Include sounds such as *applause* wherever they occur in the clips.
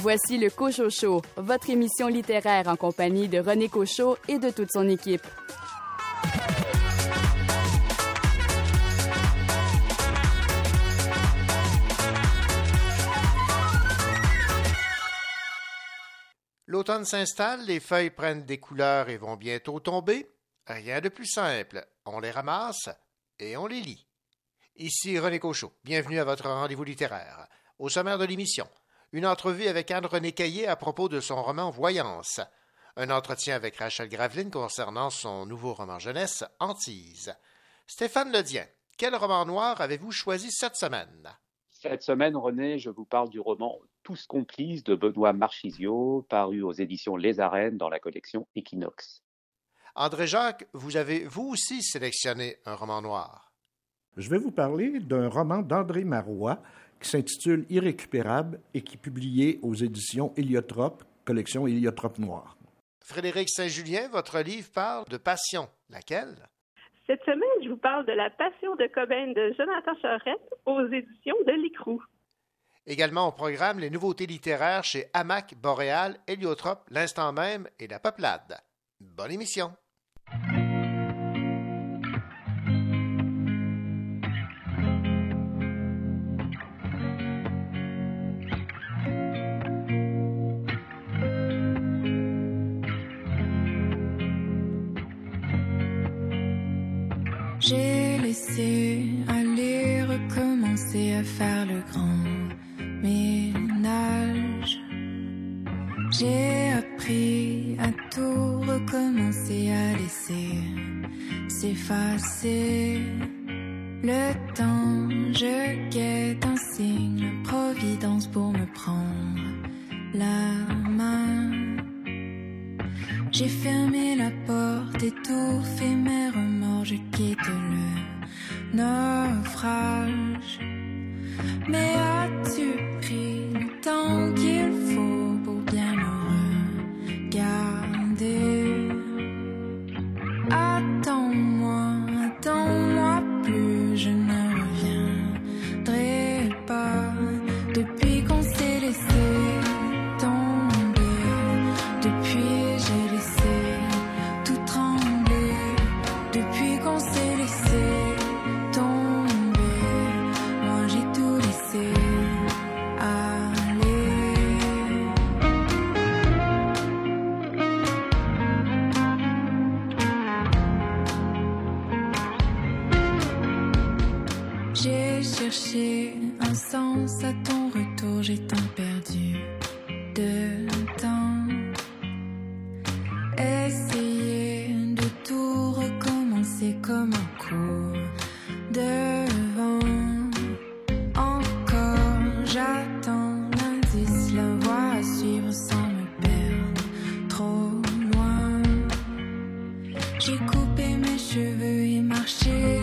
Voici le Cochot Show, votre émission littéraire en compagnie de René Cochot et de toute son équipe. L'automne s'installe, les feuilles prennent des couleurs et vont bientôt tomber. Rien de plus simple. On les ramasse et on les lit. Ici René Cochot. Bienvenue à votre rendez-vous littéraire. Au sommaire de l'émission, une entrevue avec Anne-Renée Caillé à propos de son roman Voyance. Un entretien avec Rachel Graveline concernant son nouveau roman jeunesse, Antise. Stéphane Ledien, quel roman noir avez-vous choisi cette semaine? Cette semaine, René, je vous parle du roman Tous complices de Benoît Marchisio, paru aux éditions Les Arènes dans la collection Equinox. André Jacques, vous avez vous aussi sélectionné un roman noir? Je vais vous parler d'un roman d'André Marois qui s'intitule Irrécupérable et qui est publié aux éditions Héliotrope, collection Héliotrope Noir. Frédéric Saint-Julien, votre livre parle de passion. Laquelle? Cette semaine, je vous parle de La Passion de Cobain de Jonathan Charette aux éditions de l'Écrou. Également au programme les nouveautés littéraires chez Hamac, Boréal, Héliotrope, L'Instant même et La Peuplade. Bonne émission! Recommencer à laisser s'effacer. Le temps, je guette un signe, providence pour me prendre la main. J'ai fermé la porte, étouffé mes remords, je quitte le naufrage. Mes cheveux et marché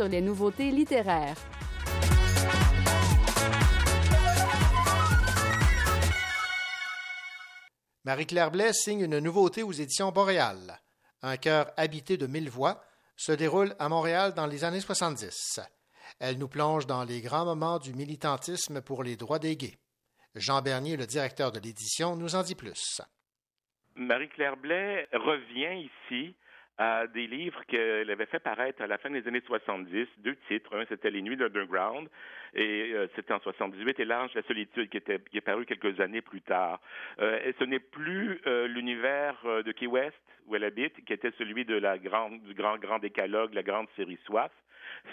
sur les nouveautés littéraires. Marie-Claire Blais signe une nouveauté aux éditions Boréal. Un cœur habité de mille voix se déroule à Montréal dans les années 70. Elle nous plonge dans les grands moments du militantisme pour les droits des gays. Jean Bernier, le directeur de l'édition, nous en dit plus. Marie-Claire Blais revient ici à des livres qu'elle avait fait paraître à la fin des années 70, deux titres. Un, c'était Les Nuits d'Underground, et euh, c'était en 78, et L'Ange la solitude, qui, était, qui est paru quelques années plus tard. Euh, et ce n'est plus euh, l'univers euh, de Key West, où elle habite, qui était celui de la grande, du grand, grand décalogue, la grande série Soif.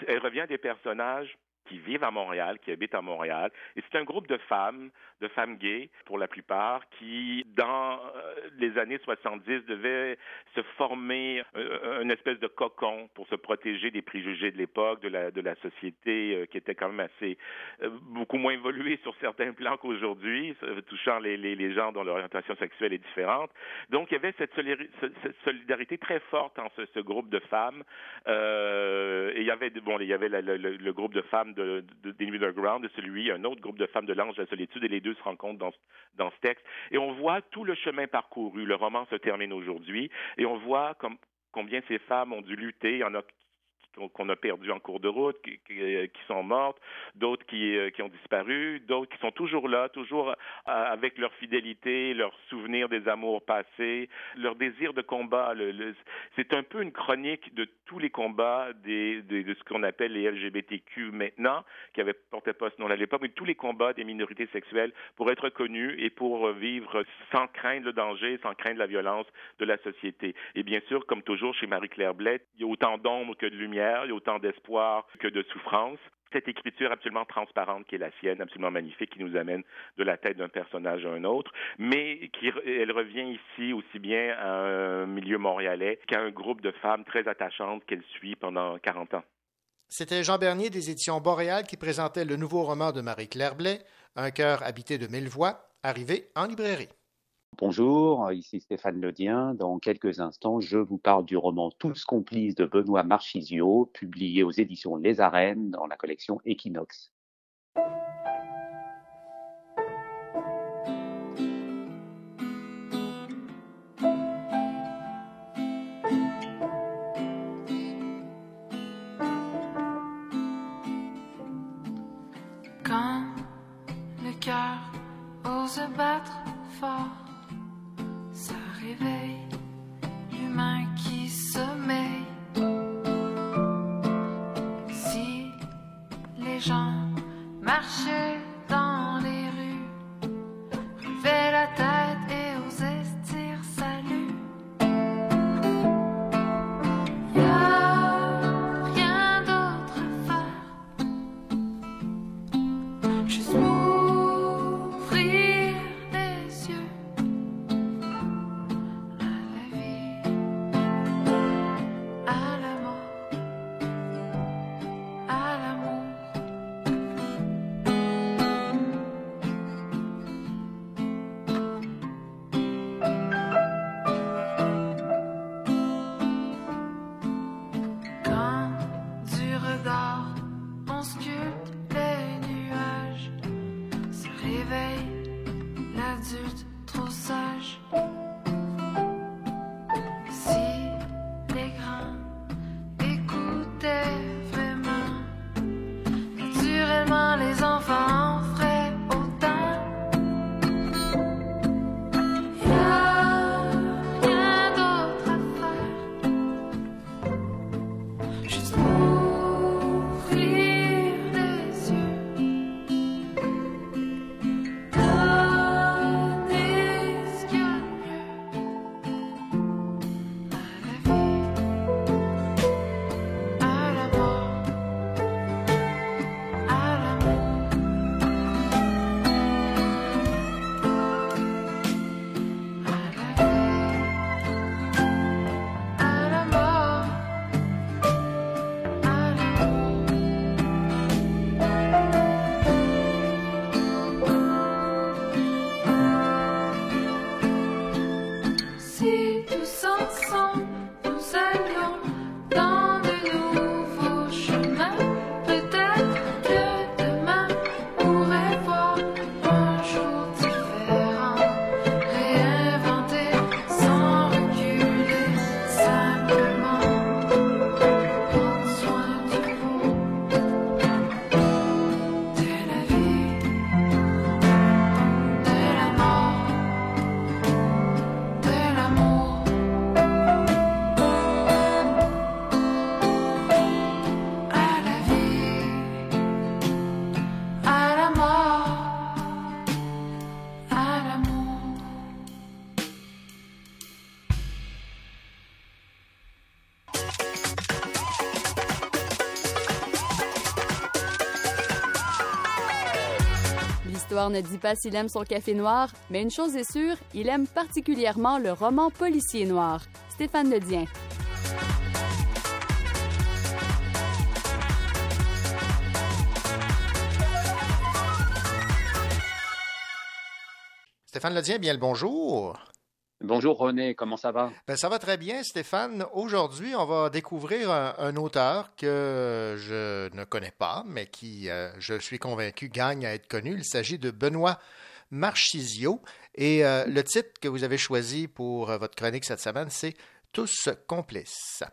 Elle revient à des personnages qui vivent à Montréal, qui habitent à Montréal. Et c'est un groupe de femmes, de femmes gays pour la plupart, qui, dans euh, les années 70, devaient se former euh, une espèce de cocon pour se protéger des préjugés de l'époque, de la, société euh, qui était quand même assez, beaucoup moins évoluée sur certains plans qu'aujourd'hui, touchant les, gens dont l'orientation sexuelle est différente. Donc, il y avait cette, solidari- ce- cette solidarité très forte en ce, groupe de femmes. Euh, et il y avait, bon, il y avait le groupe de femmes de, de, Underground, et celui, un autre groupe de femmes de l'Ange de la Solitude, et les deux se rencontrent dans, dans ce texte. Et on voit tout le chemin parcouru. Le roman se termine aujourd'hui, et on voit combien ces femmes ont dû lutter. Il y en a qu'on- a perdu en cours de route, qui, euh, sont mortes, d'autres qui, euh, qui ont disparu, d'autres qui sont toujours là, toujours euh, avec leur fidélité, leur souvenir des amours passés, leur désir de combat. C'est un peu une chronique de tous les combats des, de ce qu'on appelle les LGBTQ maintenant, qui avaient porté pas ce nom à l'époque, mais tous les combats des minorités sexuelles pour être connus et pour vivre sans craindre le danger, sans craindre la violence de la société. Et bien sûr, comme toujours chez Marie-Claire Blais, il y a autant d'ombre que de lumière, il y a autant d'espoir que de souffrance. Cette écriture absolument transparente qui est la sienne, absolument magnifique, qui nous amène de la tête d'un personnage à un autre, mais qui, elle revient ici aussi bien à un milieu montréalais qu'à un groupe de femmes très attachantes qu'elle suit pendant 40 ans. C'était Jean Bernier des éditions Boréal qui présentait le nouveau roman de Marie-Claire Blais, Un cœur habité de mille voix, arrivé en librairie. Bonjour, ici Stéphane Ledien. Dans quelques instants, je vous parle du roman Tous complices de Benoît Marchisio, publié aux éditions Les Arènes dans la collection Equinox. L'histoire ne dit pas s'il aime son café noir, mais une chose est sûre, il aime particulièrement le roman policier noir. Stéphane Ledien. Stéphane Ledien, bien le bonjour. Bonjour René, comment ça va? Ben, ça va très bien, Stéphane. Aujourd'hui, on va découvrir un, auteur que je ne connais pas, mais qui, euh, je suis convaincu, gagne à être connu. Il s'agit de Benoît Marchisio. Et euh, le titre que vous avez choisi pour euh, votre chronique cette semaine, c'est Tous complices.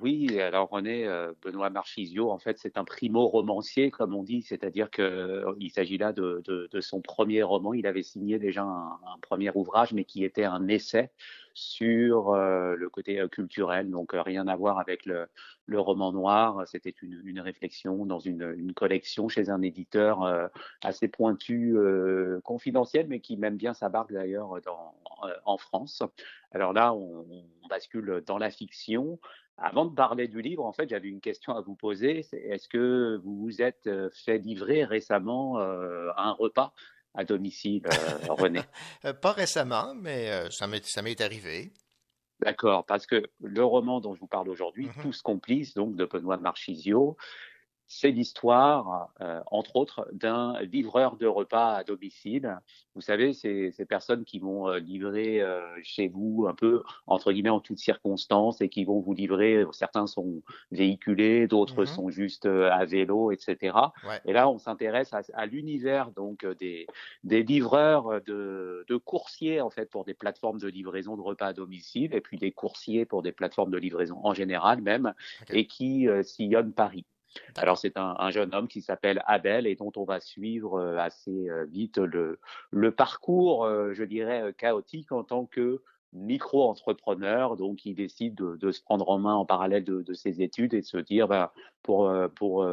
Oui, alors René, euh, Benoît Marchisio, en fait, c'est un primo-romancier, comme on dit, c'est-à-dire qu'il euh, s'agit là de, son premier roman. Il avait signé déjà un, premier ouvrage, mais qui était un essai sur euh, le côté euh, culturel, donc rien à voir avec le, roman noir. C'était une, réflexion dans une, collection chez un éditeur assez pointu, confidentiel, mais qui m'aime bien sa barque d'ailleurs en France. Alors là, on, on bascule dans la fiction. Avant de parler du livre, en fait, j'avais une question à vous poser. Est-ce que vous vous êtes fait livrer récemment euh, un repas à domicile, euh, *laughs* René? Pas récemment, mais euh, ça m'est arrivé. D'accord, parce que le roman dont je vous parle aujourd'hui, mm -hmm. Tous complices, donc de Benoît Marchisio, c'est l'histoire, euh, entre autres, d'un livreur de repas à domicile. Vous savez, c'est ces personnes qui vont euh, livrer euh, chez vous un peu, entre guillemets, en toutes circonstances et qui vont vous livrer, certains sont véhiculés, d'autres mmh. sont juste à vélo, etc. Ouais. Et là, on s'intéresse à, à l'univers donc des, des livreurs de, de coursiers, en fait, pour des plateformes de livraison de repas à domicile, et puis des coursiers pour des plateformes de livraison en général même, okay. et qui sillonnent Paris. Alors c'est un, un, jeune homme qui s'appelle Abel et dont on va suivre euh, assez euh, vite le, le parcours, euh, je dirais, chaotique en tant que micro-entrepreneur, donc il décide de, se prendre en main en parallèle de, ses études et de se dire, ben, pour, pour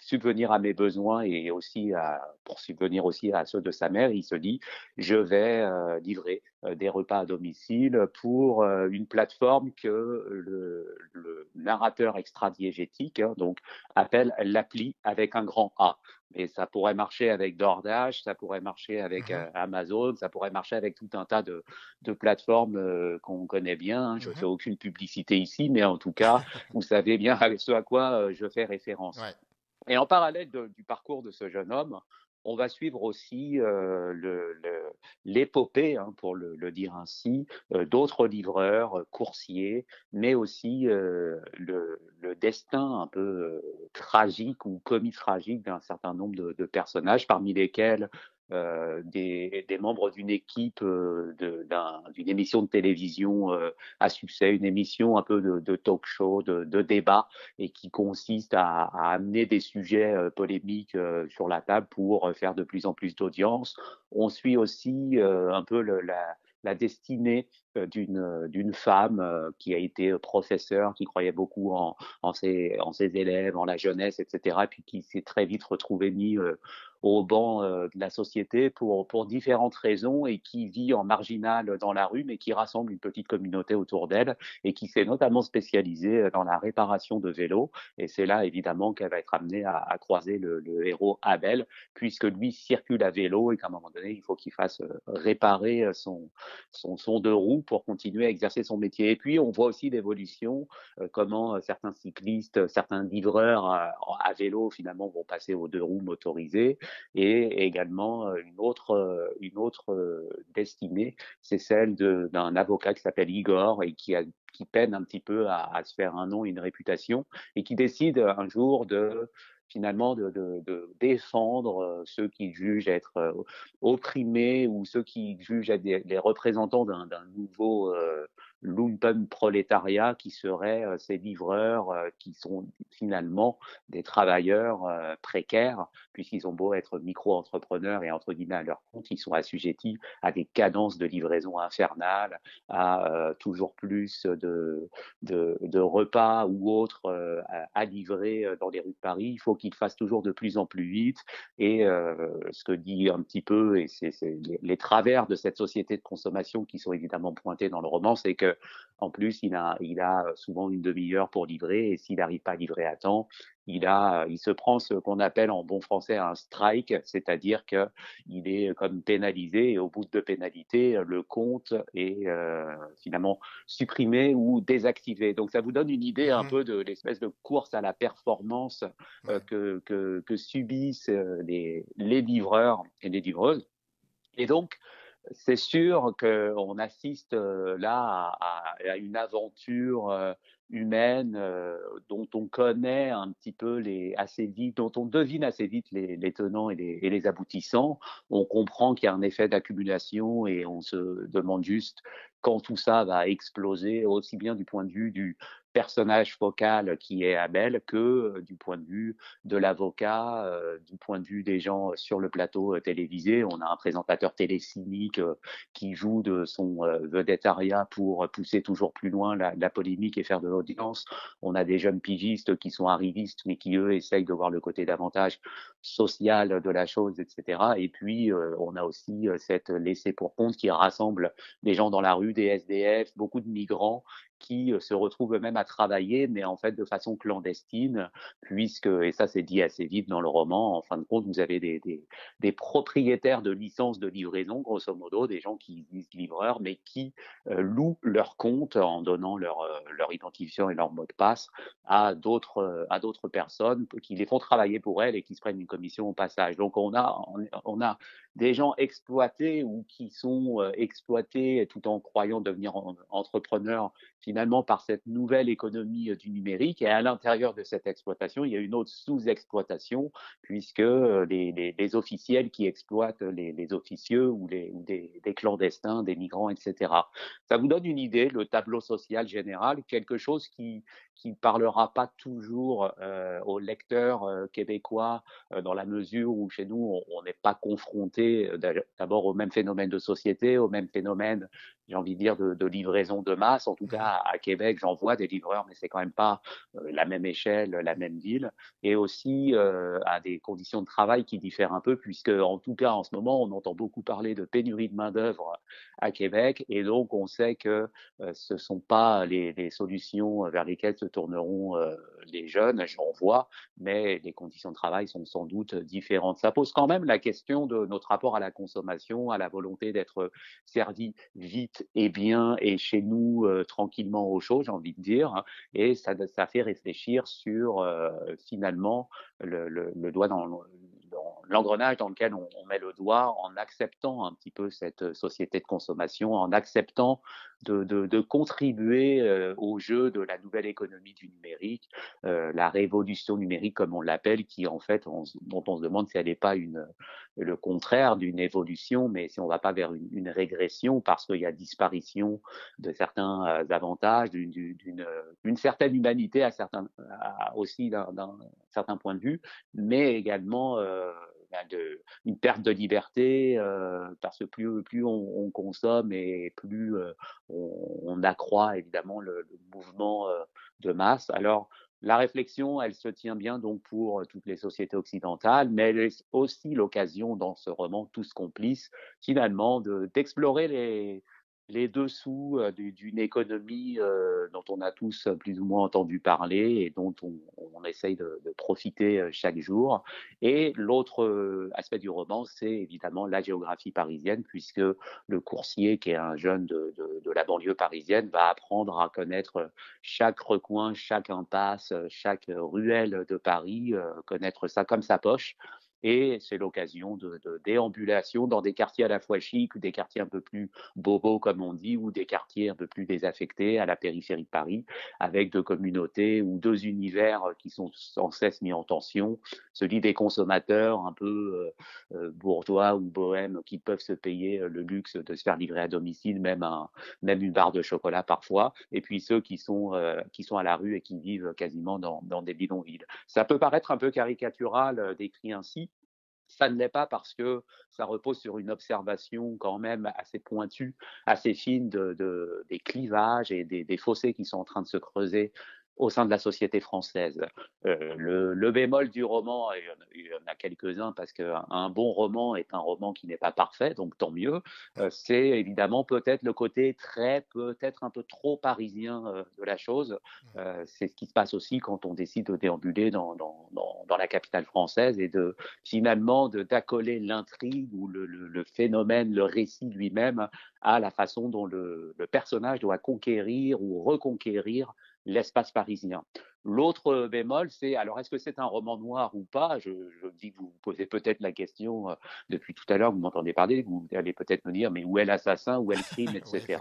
subvenir à mes besoins et aussi à, pour subvenir aussi à ceux de sa mère, il se dit, je vais euh, livrer euh, des repas à domicile pour euh, une plateforme que le, narrateur extradiégétique hein, appelle l'appli avec un grand A. Et ça pourrait marcher avec DoorDash, ça pourrait marcher avec euh, Amazon, ça pourrait marcher avec tout un tas de, de plateformes euh, qu'on connaît bien. Hein. Je ne fais aucune publicité ici, mais en tout cas, *laughs* vous savez bien ce à quoi euh, je fais référence. Ouais. Et en parallèle de, du parcours de ce jeune homme, on va suivre aussi l'épopée, hein, pour le, dire ainsi, d'autres livreurs, coursiers, mais aussi le, destin un peu tragique ou comique-tragique d'un certain nombre de, personnages, parmi lesquels euh, des, des, membres d'une équipe euh, d'une émission de télévision euh, à succès, une émission un peu de, de talk show, de, de, débat, et qui consiste à, à amener des sujets euh, polémiques euh, sur la table pour faire de plus en plus d'audience. On suit aussi un peu la, la destinée d'une d'une femme qui a été professeure, qui croyait beaucoup en, en, ses, en ses élèves, en la jeunesse, etc., et puis qui s'est très vite retrouvée mis au banc euh, de la société pour, pour différentes raisons et qui vit en marginal dans la rue, mais qui rassemble une petite communauté autour d'elle et qui s'est notamment spécialisée dans la réparation de vélos. Et c'est là, évidemment, qu'elle va être amenée à, à croiser le, le, héros Abel, puisque lui circule à vélo et qu'à un moment donné, il faut qu'il fasse euh, réparer son, son, son deux roues pour continuer à exercer son métier. Et puis, on voit aussi l'évolution, euh, comment certains cyclistes, certains livreurs à, vélo, finalement, vont passer aux deux roues motorisées et également une autre, une autre destinée, c'est celle d'un avocat qui s'appelle Igor et qui, a, qui peine un petit peu à, à, se faire un nom une réputation et qui décide un jour de finalement de, défendre ceux qui jugent être opprimés ou ceux qui jugent être les représentants d'un nouveau euh, lumpen prolétariat qui seraient euh, ces livreurs euh, qui sont finalement des travailleurs euh, précaires puisqu'ils ont beau être micro-entrepreneurs et entre guillemets à leur compte, ils sont assujettis à des cadences de livraison infernales, à toujours plus de, de, de repas ou autres à, à, livrer dans les rues de Paris. Il faut qu'ils fassent toujours de plus en plus vite et ce que dit un petit peu et c'est les, les travers de cette société de consommation qui sont évidemment pointés dans le roman, c'est que que en plus, il a, il a souvent une demi-heure pour livrer et s'il n'arrive pas à livrer à temps, il, a, il se prend ce qu'on appelle en bon français un strike, c'est-à-dire qu'il est comme pénalisé et au bout de pénalité, le compte est euh, finalement supprimé ou désactivé. Donc ça vous donne une idée un mmh peu de l'espèce de course à la performance euh, que, que, que, subissent euh, les, les livreurs et les livreuses. Et donc, c'est sûr qu'on assiste euh, là à, une aventure euh, humaine euh, dont on connaît un petit peu les assez vite, dont on devine assez vite les, tenants et les, et les, aboutissants. On comprend qu'il y a un effet d'accumulation et on se demande juste quand tout ça va exploser, aussi bien du point de vue du personnage focal qui est Abel que euh, du point de vue de l'avocat, euh, du point de vue des gens sur le plateau euh, télévisé. On a un présentateur télécynique qui joue de son vedettariat pour pousser toujours plus loin la, la polémique et faire de l'audience. On a des jeunes pigistes qui sont arrivistes mais qui eux essayent de voir le côté davantage social de la chose, etc. Et puis on a aussi cette laissée pour compte qui rassemble des gens dans la rue, des SDF, beaucoup de migrants qui euh, se retrouvent eux-mêmes à travailler, mais en fait de façon clandestine, puisque, et ça c'est dit assez vite dans le roman, en fin de compte, vous avez des, des, propriétaires de licences de livraison, grosso modo, des gens qui disent livreurs, mais qui euh, louent leur compte en donnant leur, euh, leur identifiant et leur mot de passe à d'autres à d'autres personnes qui les font travailler pour elles et qui se prennent une commission au passage. Donc on a on a des gens exploités ou qui sont exploités tout en croyant devenir entrepreneurs finalement par cette nouvelle économie euh, du numérique. Et à l'intérieur de cette exploitation, il y a une autre sous-exploitation, puisque euh, les, officiels qui exploitent les, officieux ou, des, des, clandestins, des migrants, etc. Ça vous donne une idée, le tableau social général, quelque chose qui, qui parlera pas toujours euh, aux lecteurs euh, québécois euh, dans la mesure où chez nous on n'est pas confronté d'abord au même phénomène de société, au même phénomène, j'ai envie de dire, de, de, livraison de masse. En tout cas, à Québec, j'en vois des livreurs, mais c'est quand même pas la même échelle, la même ville, et aussi à des conditions de travail qui diffèrent un peu, puisque en tout cas en ce moment, on entend beaucoup parler de pénurie de main d'œuvre à Québec, et donc on sait que ce sont pas les, les solutions vers lesquelles se tourneront euh, les jeunes, j'en vois, mais les conditions de travail sont sans doute différentes. Ça pose quand même la question de notre rapport à la consommation, à la volonté d'être servi vite et bien et chez nous euh, tranquillement au chaud, j'ai envie de dire, hein. et ça, ça fait réfléchir sur euh, finalement le, doigt dans l'engrenage dans lequel on, on, met le doigt en acceptant un petit peu cette société de consommation, en acceptant de, de, de contribuer euh, au jeu de la nouvelle économie du numérique, euh, la révolution numérique comme on l'appelle, qui en fait, on, dont on se demande si elle n'est pas une, le contraire d'une évolution, mais si on ne va pas vers une, une régression parce qu'il y a disparition de certains euh, avantages, d'une certaine humanité à certains, aussi d'un certain point de vue, mais également euh, de, une perte de liberté euh, parce que plus, plus on, on, consomme et plus euh, on, accroît évidemment le, le mouvement euh, de masse. Alors la réflexion, elle se tient bien donc pour toutes les sociétés occidentales, mais elle est aussi l'occasion dans ce roman Tous complices, finalement, d'explorer les, les dessous euh, d'une économie euh, dont on a tous plus ou moins entendu parler et dont on, essaye de, profiter euh, chaque jour. Et l'autre aspect du roman, c'est évidemment la géographie parisienne, puisque le coursier, qui est un jeune de, la banlieue parisienne, va apprendre à connaître chaque recoin, chaque impasse, chaque ruelle de Paris, connaître ça comme sa poche et c'est l'occasion de, de, déambulation dans des quartiers à la fois chics, des quartiers un peu plus bobos comme on dit, ou des quartiers un peu plus désaffectés à la périphérie de Paris, avec deux communautés ou deux univers qui sont sans cesse mis en tension, celui des consommateurs un peu euh, euh bourgeois ou bohèmes qui peuvent se payer euh, le luxe de se faire livrer à domicile, même, un, même une barre de chocolat parfois, et puis ceux qui sont, euh, qui sont à la rue et qui vivent quasiment dans, dans des bidonvilles. Ça peut paraître un peu caricatural euh, décrit ainsi, ça ne l'est pas parce que ça repose sur une observation quand même assez pointue, assez fine de, de des clivages et des, fossés qui sont en train de se creuser au sein de la société française. Euh, le, le, bémol du roman, et il y en a quelques-uns parce qu'un bon roman est un roman qui n'est pas parfait, donc tant mieux, euh, c'est évidemment peut-être le côté très, peut-être un peu trop parisien euh, de la chose. Euh, c'est ce qui se passe aussi quand on décide de déambuler dans, dans, dans, dans la capitale française et de finalement d'accoler l'intrigue ou le, le, le, phénomène, le récit lui-même à la façon dont le personnage doit conquérir ou reconquérir l'espace parisien. L'autre bémol, c'est alors est-ce que c'est un roman noir ou pas? Je, je, dis que vous vous posez peut-être la question euh, depuis tout à l'heure, vous m'entendez parler, vous allez peut-être me dire mais où est l'assassin, où est le crime, *laughs* etc.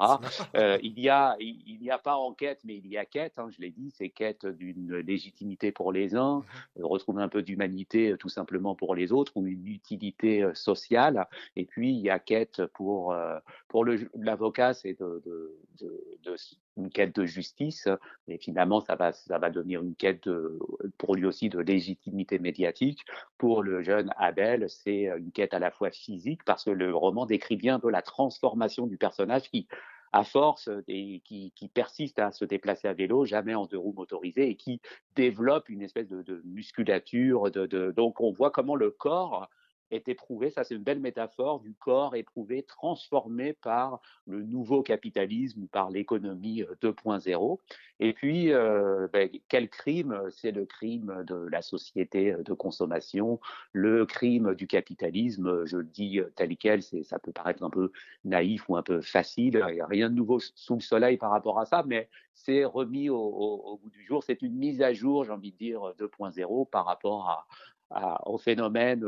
euh, il y a il n'y a pas enquête, mais il y a quête. Hein, je l'ai dit, c'est quête d'une légitimité pour les uns, euh, retrouver un peu d'humanité tout simplement pour les autres ou une utilité euh, sociale. Et puis il y a quête pour euh, pour l'avocat, c'est de, de, de, de, une quête de justice. Et finalement, ça va ça va devenir une quête de, pour lui aussi de légitimité médiatique. Pour le jeune Abel, c'est une quête à la fois physique parce que le roman décrit bien un peu la transformation du personnage qui, à force et qui, persiste à se déplacer à vélo, jamais en deux roues motorisées et qui développe une espèce de, musculature. De, donc on voit comment le corps est éprouvé, ça c'est une belle métaphore du corps éprouvé, transformé par le nouveau capitalisme par l'économie 2.0. Et puis, euh, ben, quel crime? C'est le crime de la société de consommation, le crime du capitalisme, je le dis tel quel, ça peut paraître un peu naïf ou un peu facile, il n'y a rien de nouveau sous le soleil par rapport à ça, mais c'est remis au, bout du jour, c'est une mise à jour, j'ai envie de dire, 2.0 par rapport à, à, au phénomène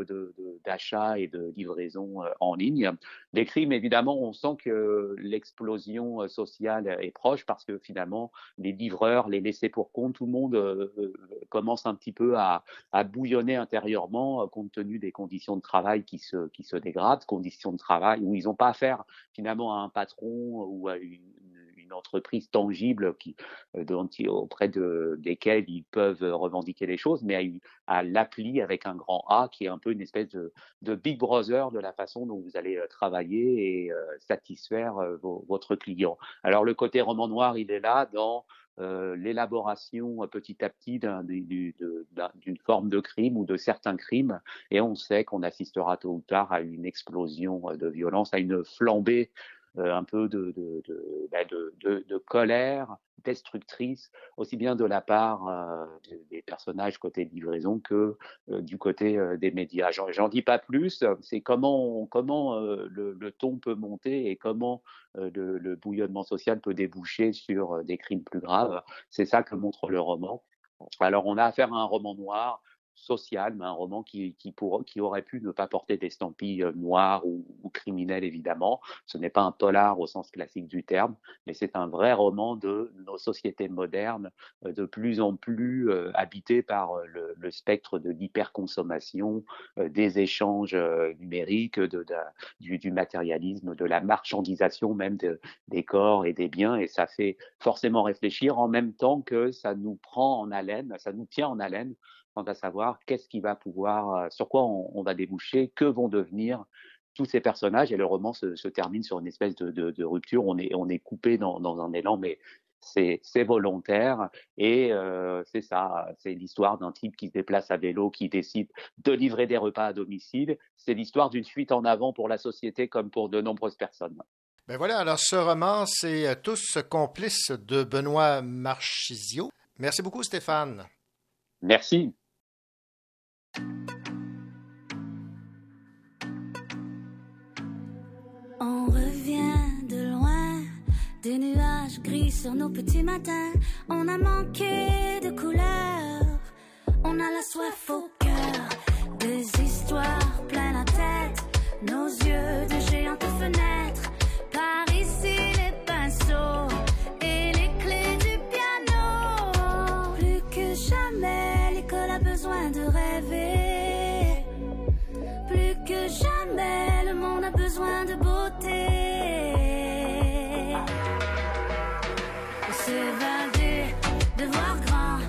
d'achat de, de, et de livraison euh, en ligne. Les crimes, évidemment, on sent que l'explosion euh, sociale est proche parce que finalement, les livreurs, les laissés pour compte, tout le monde euh, commence un petit peu à, à bouillonner intérieurement compte tenu des conditions de travail qui se, qui se dégradent, conditions de travail où ils n'ont pas affaire finalement à un patron ou à une entreprise tangible qui, dont, auprès de, desquelles ils peuvent revendiquer les choses, mais à, l'appli avec un grand A qui est un peu une espèce de, Big Brother de la façon dont vous allez travailler et euh, satisfaire euh, votre client. Alors le côté roman noir, il est là dans euh, l'élaboration petit à petit d'une forme de crime ou de certains crimes, et on sait qu'on assistera tôt ou tard à une explosion de violence, à une flambée euh, un peu bah, de, de, de colère destructrice, aussi bien de la part euh, des personnages côté livraison que euh, du côté euh, des médias. J'en dis pas plus, c'est comment, comment euh, le, ton peut monter et comment euh, le, bouillonnement social peut déboucher sur des crimes plus graves. C'est ça que montre le roman. Alors on a affaire à un roman noir social, mais un roman qui, qui, pour, qui aurait pu ne pas porter d'estampilles noires ou, ou criminelles, évidemment. Ce n'est pas un polar au sens classique du terme, mais c'est un vrai roman de nos sociétés modernes, de plus en plus euh, habitées par le, spectre de l'hyperconsommation, euh, des échanges euh, numériques, du, matérialisme, de la marchandisation même de, des corps et des biens, et ça fait forcément réfléchir en même temps que ça nous prend en haleine, ça nous tient en haleine à savoir qu'est-ce qui va pouvoir, sur quoi on, on, va déboucher, que vont devenir tous ces personnages. Et le roman se, se termine sur une espèce de, de, de, rupture. On est, on est coupé dans, dans un élan, mais c'est volontaire et euh, c'est ça, c'est l'histoire d'un type qui se déplace à vélo, qui décide de livrer des repas à domicile. C'est l'histoire d'une fuite en avant pour la société comme pour de nombreuses personnes. Ben voilà, alors ce roman, c'est Tous complices de Benoît Marchisio. Merci beaucoup Stéphane. Merci. On revient de loin, des nuages gris sur nos petits matins. On a manqué de couleurs, on a la soif au cœur, des histoires plein la tête, nos yeux de géantes fenêtres. S'évader, de voir grand,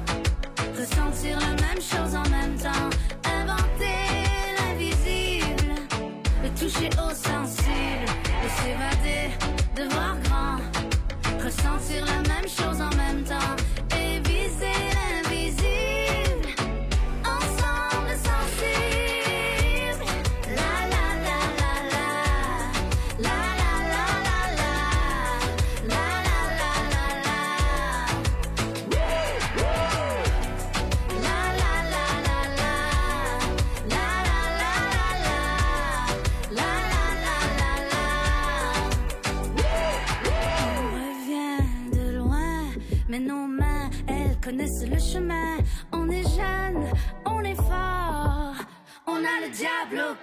ressentir la même chose en même temps, inventer l'invisible, le toucher au sensible. De s'évader, de voir grand, ressentir la même chose en même temps, et viser le chemin. On est jeune, on est fort. On a le diable au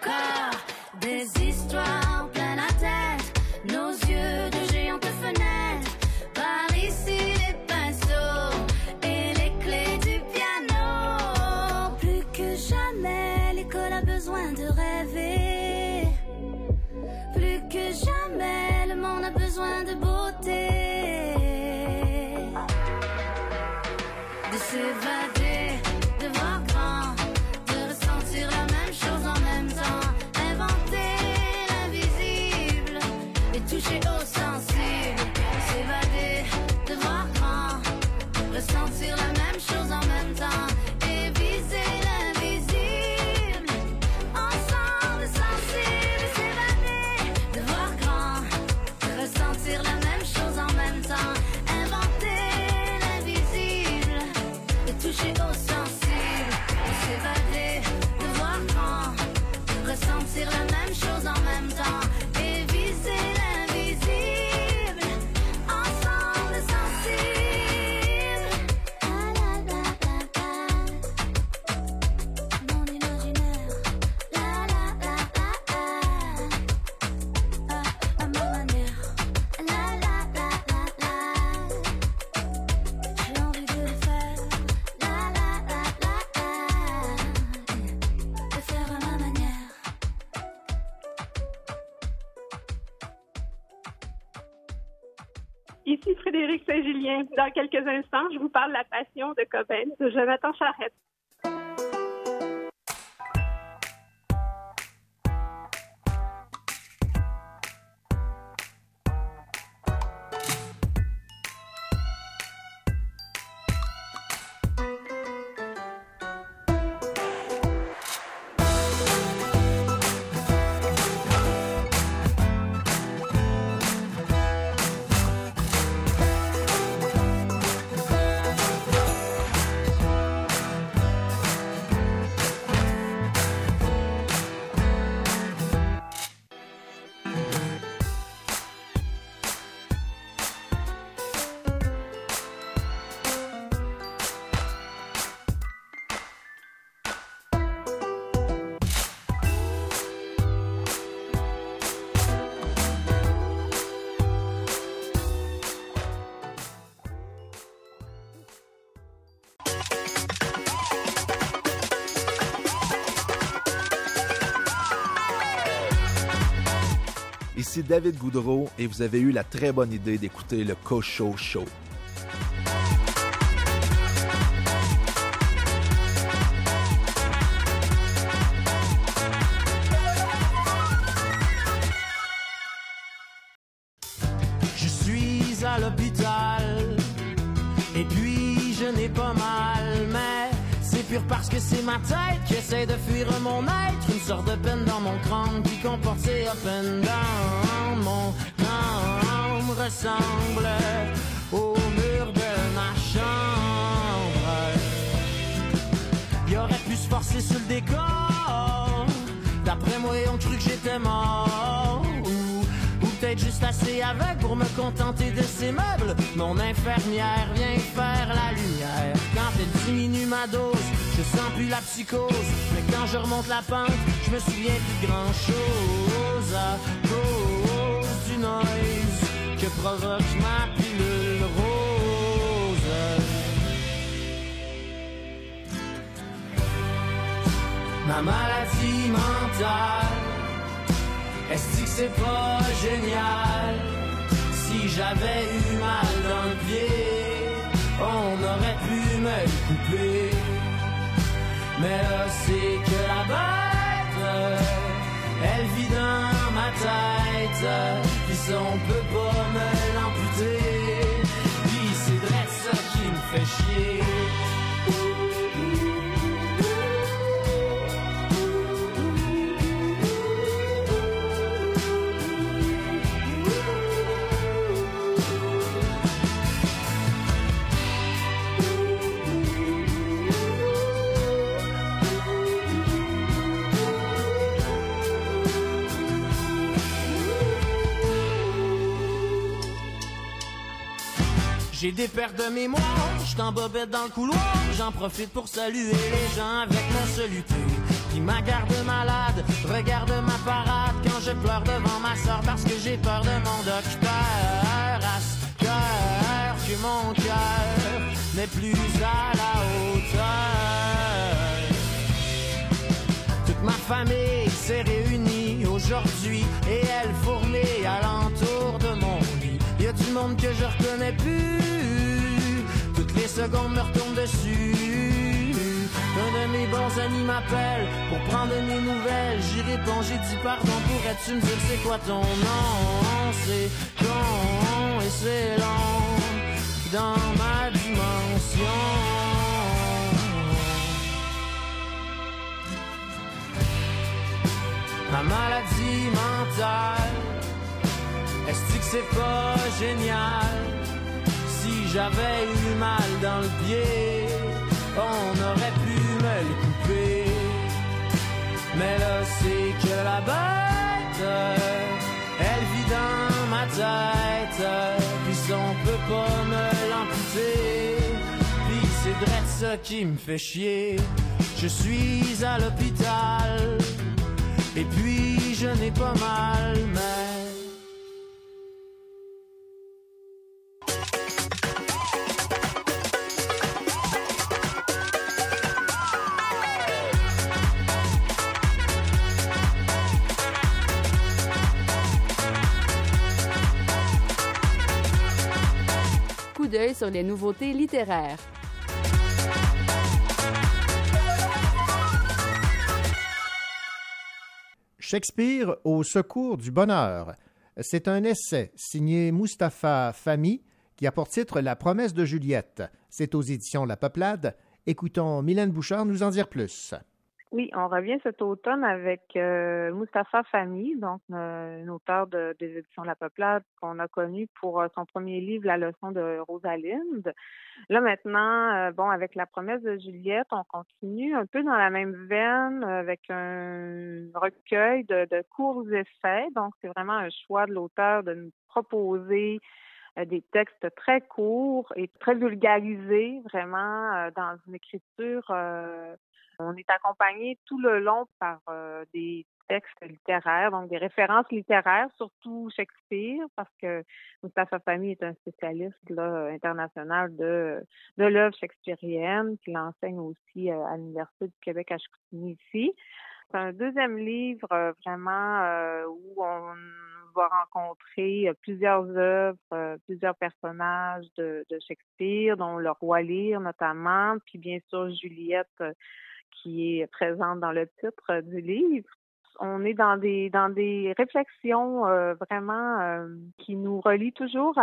Je vous parle de la passion de Cobain de Jonathan Charette. Ici David Goudreau et vous avez eu la très bonne idée d'écouter le Cocho Show. Pour me contenter de ces meubles. Mon infirmière vient faire la lumière. Quand elle diminue ma dose, je sens plus la psychose. Mais quand je remonte la pente, je me souviens plus de grand chose. À cause du noise que provoque ma pilule rose. Ma maladie mentale, est-ce que c'est pas génial? J'avais eu mal dans le pied, on aurait pu me le couper. Mais c'est que la bête, elle vit dans ma tête. Puis on peut pas me l'amputer. Puis c'est vrai ça qui me fait chier. J'ai des pertes de mémoire, je t'embobette dans le couloir. J'en profite pour saluer les gens avec mon saluté. Puis ma garde malade, regarde ma parade quand je pleure devant ma soeur parce que j'ai peur de mon docteur. À ce cœur que mon cœur n'est plus à la hauteur. Toute ma famille s'est réunie aujourd'hui et elle fourmille alentour de mon lit. Y a du monde que je reconnais plus. Secondes me retournent dessus. Un de mes bons amis m'appelle pour prendre mes nouvelles. J'y réponds, j'ai dit pardon. Pourrais-tu me dire c'est quoi ton nom? C'est con et c'est long dans ma dimension. Ma maladie mentale, est-ce que c'est pas génial? J'avais eu mal dans le pied, on aurait pu me le couper. Mais là, c'est que la bête, elle vit dans ma tête. Puis on peut pas me l'amputer, puis c'est vrai qui me fait chier. Je suis à l'hôpital. Et puis je n'ai pas mal, mais sur les nouveautés littéraires. Shakespeare au secours du bonheur. C'est un essai signé Mustapha Fahmy qui a pour titre La promesse de Juliette. C'est aux éditions La Peuplade. Écoutons Mylène Bouchard nous en dire plus. Oui, on revient cet automne avec euh, Mustapha Fahmy, donc euh, un auteur de, des éditions La Peuplade qu'on a connu pour euh, son premier livre, La leçon de Rosalinde. Là maintenant, euh, bon, avec La promesse de Juliette, on continue un peu dans la même veine avec un recueil de, de courts essais. Donc c'est vraiment un choix de l'auteur de nous proposer des textes très courts et très vulgarisés, vraiment dans une écriture. euh, on est accompagné tout le long par euh, des textes littéraires, donc des références littéraires, surtout Shakespeare, parce que Mustapha Fahmy est un spécialiste là, international de, de l'œuvre shakespearienne, qui l'enseigne aussi euh, à l'Université du Québec à Chicoutimi ici. C'est un deuxième livre euh, vraiment euh, où on va rencontrer euh, plusieurs œuvres, plusieurs personnages de, de Shakespeare, dont le roi Lear notamment, puis bien sûr Juliette qui est présente dans le titre du livre. On est dans des dans des réflexions euh, vraiment euh, qui nous relient toujours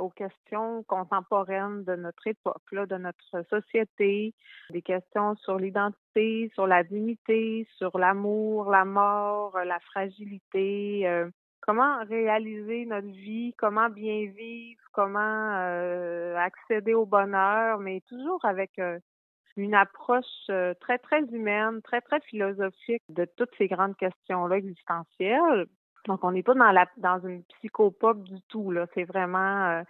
aux questions contemporaines de notre époque, là, de notre société, des questions sur l'identité, sur la dignité, sur l'amour, la mort, la fragilité. euh, comment réaliser notre vie, comment bien vivre, comment accéder au bonheur, mais toujours avec une approche euh, très, très humaine, très, très philosophique de toutes ces grandes questions-là existentielles. Donc, on n'est pas dans la dans une psychopop du tout, là. C'est vraiment euh,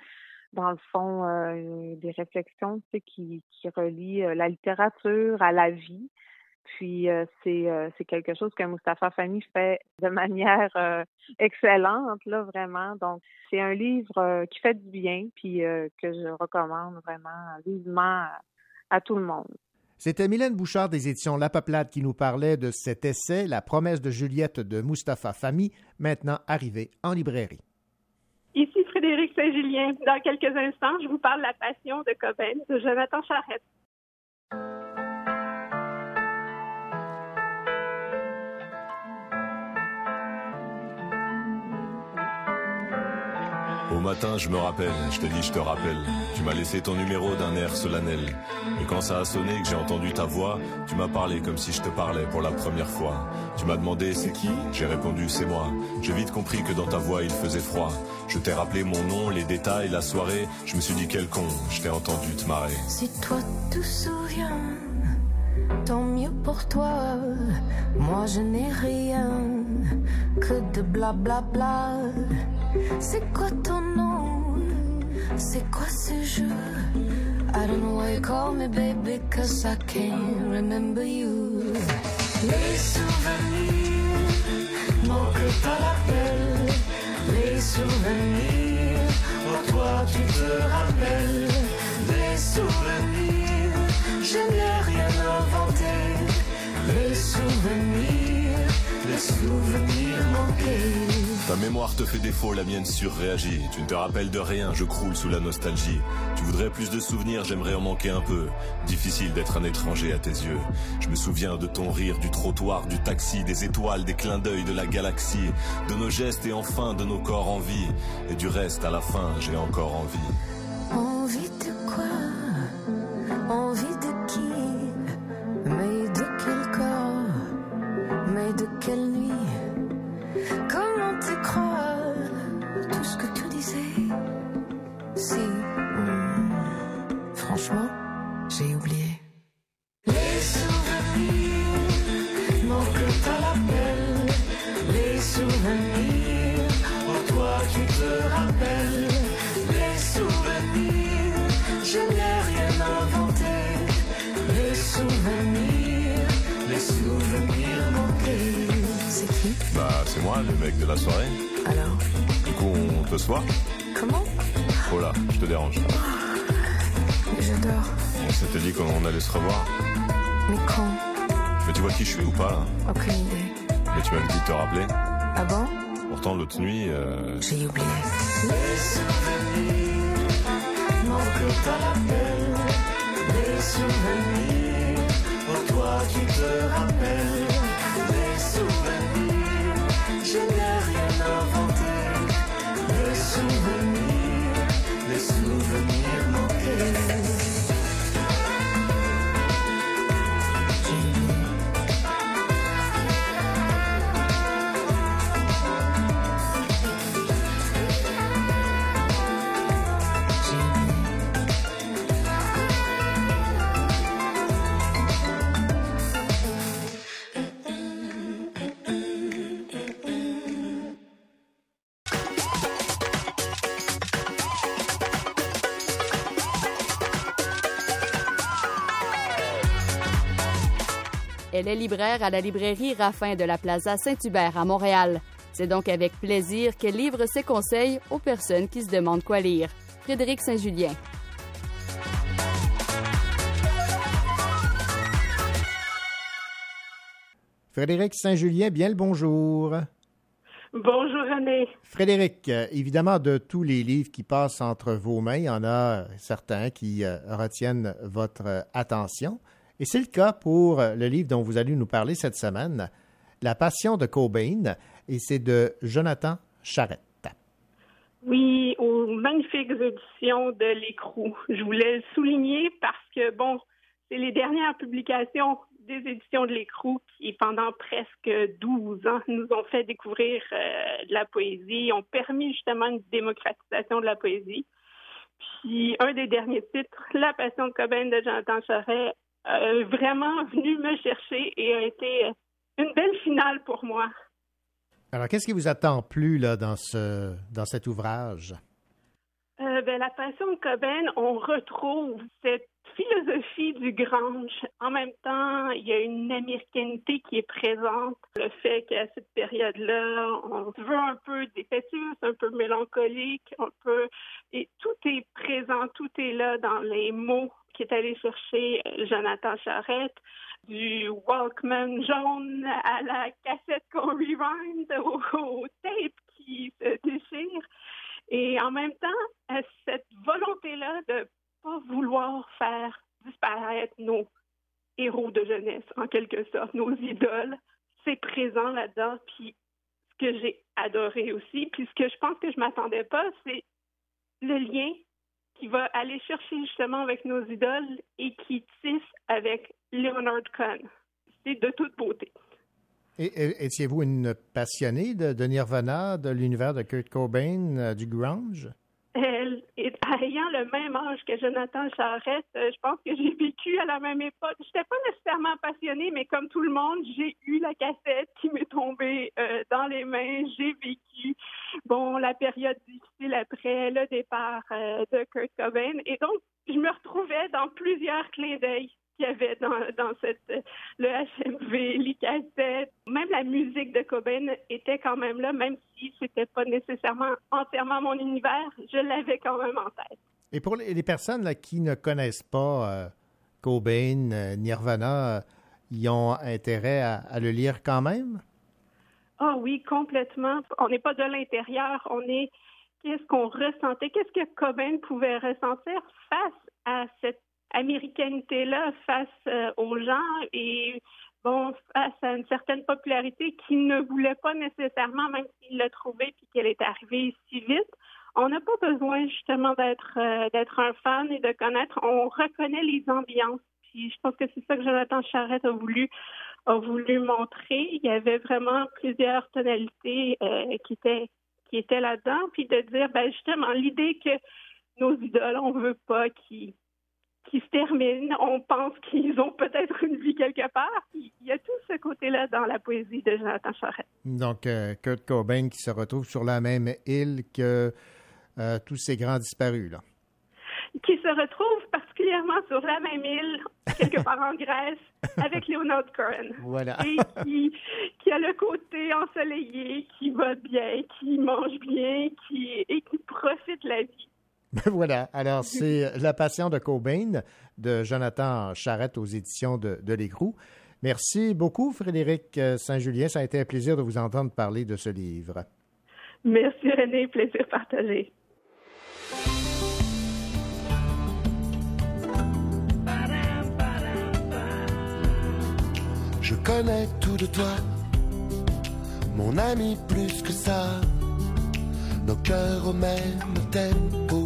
dans le fond euh, des réflexions tu sais, qui, qui relient la littérature à la vie. Puis c'est c'est quelque chose que Mustapha Fahmy fait de manière excellente, là, vraiment. Donc, c'est un livre qui fait du bien, puis que je recommande vraiment vivement à, à tout le monde. C'était Mylène Bouchard des éditions La Peuplade qui nous parlait de cet essai, La promesse de Juliette de Mustapha Fahmy, maintenant arrivé en librairie. Ici Frédéric Saint-Julien. Dans quelques instants, je vous parle de la passion de Cobain de Jonathan Charette. Matin, je me rappelle, je te dis, je te rappelle. Tu m'as laissé ton numéro d'un air solennel. Et quand ça a sonné, que j'ai entendu ta voix, tu m'as parlé comme si je te parlais pour la première fois. Tu m'as demandé c'est qui? J'ai répondu c'est moi. J'ai vite compris que dans ta voix il faisait froid. Je t'ai rappelé mon nom, les détails, la soirée. Je me suis dit quel con, je t'ai entendu te marrer. Si toi te souviens, tant mieux pour toi. Moi je n'ai rien que de blablabla. C'est quoi ton C'est quoi ce jeu? I don't know why you call me baby, cause I can't remember you. Les souvenirs manquent à l'appel. Les souvenirs, oh toi tu te rappelles. Les souvenirs, je n'ai rien inventé. Les souvenirs, Ta mémoire te fait défaut, la mienne surréagit. Tu ne te rappelles de rien, je croule sous la nostalgie. Tu voudrais plus de souvenirs, j'aimerais en manquer un peu. Difficile d'être un étranger à tes yeux. Je me souviens de ton rire, du trottoir, du taxi, des étoiles, des clins d'œil de la galaxie, de nos gestes et enfin de nos corps en vie. Et du reste, à la fin, j'ai encore. Envie Elle est libraire à la librairie Raffin de la Plaza Saint-Hubert à Montréal. C'est donc avec plaisir qu'elle livre ses conseils aux personnes qui se demandent quoi lire. Frédéric Saint-Julien. Frédéric Saint-Julien, bien le bonjour. Bonjour René. Frédéric, euh, évidemment, de tous les livres qui passent entre vos mains, il y en a certains qui euh, retiennent votre euh, attention. Et c'est le cas pour le livre dont vous allez nous parler cette semaine, La Passion de Cobain, et c'est de Jonathan Charette. Oui, aux magnifiques éditions de l'écrou. Je voulais le souligner parce que, bon, c'est les dernières publications des éditions de l'écrou qui, pendant presque 12 ans, nous ont fait découvrir euh, de la poésie, ont permis justement une démocratisation de la poésie. Puis, un des derniers titres, La Passion de Cobain de Jonathan Charret, euh, vraiment venu me chercher et a été une belle finale pour moi. Alors, qu'est-ce qui vous attend plus dans, ce, dans cet ouvrage? La passion de Cobain, on retrouve cette philosophie du grange. En même temps, il y a une américanité qui est présente. Le fait qu'à cette période-là, on veut un peu défaitus, un peu mélancolique, un peu... Et tout est présent, tout est là dans les mots qui est allé chercher Jonathan Charette, du Walkman jaune à la cassette qu'on rewind, au tape qui se déchire. Et en même temps, euh, cette volonté-là de pas vouloir faire disparaître nos héros de jeunesse, en quelque sorte, nos idoles, c'est présent là-dedans. Puis ce que j'ai adoré aussi, puis ce que je pense que je m'attendais pas, c'est le lien qui va aller chercher justement avec nos idoles et qui tisse avec Leonard Cohen. C'est de toute beauté. Étiez-vous une passionnée de, Nirvana, de l'univers de Kurt Cobain, euh, du grunge? elle, ayant le même âge que Jonathan Charette, euh, je pense que j'ai vécu à la même époque. Je n'étais pas nécessairement passionnée, mais comme tout le monde, j'ai eu la cassette qui m'est tombée euh, dans les mains. J'ai vécu, bon, la période difficile après le départ de Kurt Cobain. Et donc, je me retrouvais dans plusieurs clins d'œil qu'il y avait dans, dans cette, le HMV, les cassettes, même la musique de Cobain était quand même là, même si c'était pas nécessairement entièrement mon univers, je l'avais quand même en tête. Et pour les personnes là, qui ne connaissent pas euh, Cobain, euh, Nirvana, euh, ils ont intérêt à, à le lire quand même? Ah oui, complètement. On n'est pas de l'intérieur, on est qu'est-ce qu'on ressentait, qu'est-ce que Cobain pouvait ressentir face à cette américanité-là, face euh, aux gens et bon, face à une certaine popularité qu'il ne voulait pas nécessairement, même s'il l'a trouvée puis qu'elle est arrivée si vite. On n'a pas besoin justement d'être euh, d'être un fan et de connaître. On reconnaît les ambiances. Puis je pense que c'est ça que Jonathan Charette a voulu a voulu montrer. Il y avait vraiment plusieurs tonalités euh, qui étaient qui étaient là-dedans, puis de dire ben justement l'idée que nos idoles, on veut pas qu'ils qui se terminent, on pense qu'ils ont peut-être une vie quelque part. Il y a tout ce côté-là dans la poésie de Jonathan Charette. Donc, euh, Kurt Cobain qui se retrouve sur la même île que euh, tous ces grands disparus. Là. qui se retrouve particulièrement sur la même île, quelque part en *laughs* Grèce, avec Leonard Cohen. Voilà. Et qui, qui a le côté ensoleillé, qui va bien, qui mange bien, qui, et qui profite la vie. *laughs* Ben voilà. Alors, c'est La Passion de Cobain de Jonathan Charette aux éditions de, de L'Écrou. Merci beaucoup, Frédéric euh, Saint-Julien. Ça a été un plaisir de vous entendre parler de ce livre. Merci René, plaisir partagé. Je connais tout de toi, mon ami plus que ça. Nos cœurs au même tempo,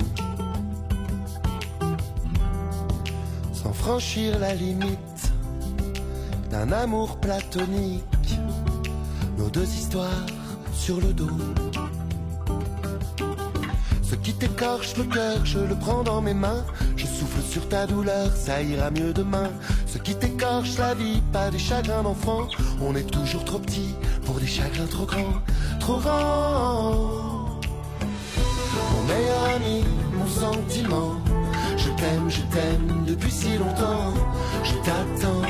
sans franchir la limite d'un amour platonique. Nos deux histoires sur le dos. Ce qui t'écorche le cœur, je le prends dans mes mains. Je souffle sur ta douleur, ça ira mieux demain. Ce qui t'écorche la vie, pas des chagrins d'enfant. On est toujours trop petit pour des chagrins trop grands, trop grands. Meilleur ami, mon sentiment. Je t'aime, je t'aime depuis si longtemps. Je t'attends,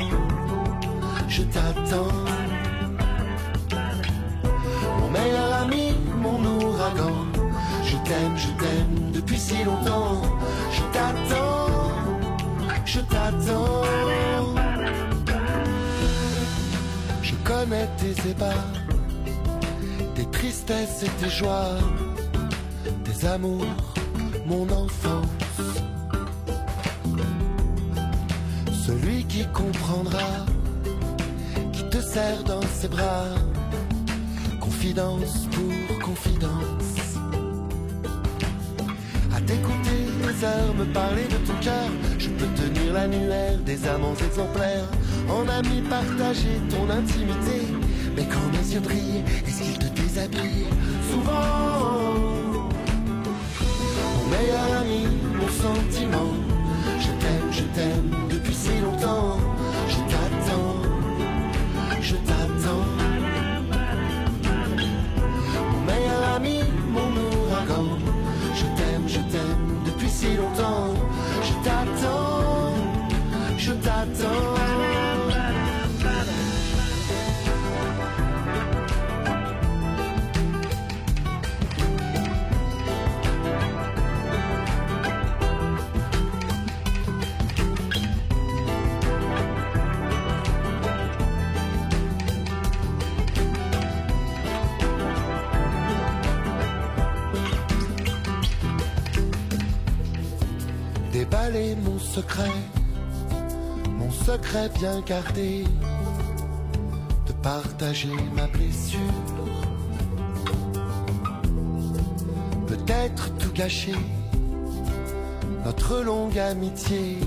je t'attends. Mon meilleur ami, mon ouragan. Je t'aime, je t'aime depuis si longtemps. Je t'attends, je t'attends. Je connais tes ébats, tes tristesses et tes joies, amours, mon enfance. Celui qui comprendra, qui te serre dans ses bras, confidence pour confidence. À t'écouter des heures, me parler de ton cœur, je peux tenir l'annuaire des amants exemplaires. En ami partager ton intimité, mais quand mes yeux brillent, est-ce qu'ils te déshabillent Souvent, mon sentiment. Je t'aime, je t'aime depuis si longtemps. Mon secret bien gardé, de partager ma blessure. Peut-être tout gâcher, notre longue amitié,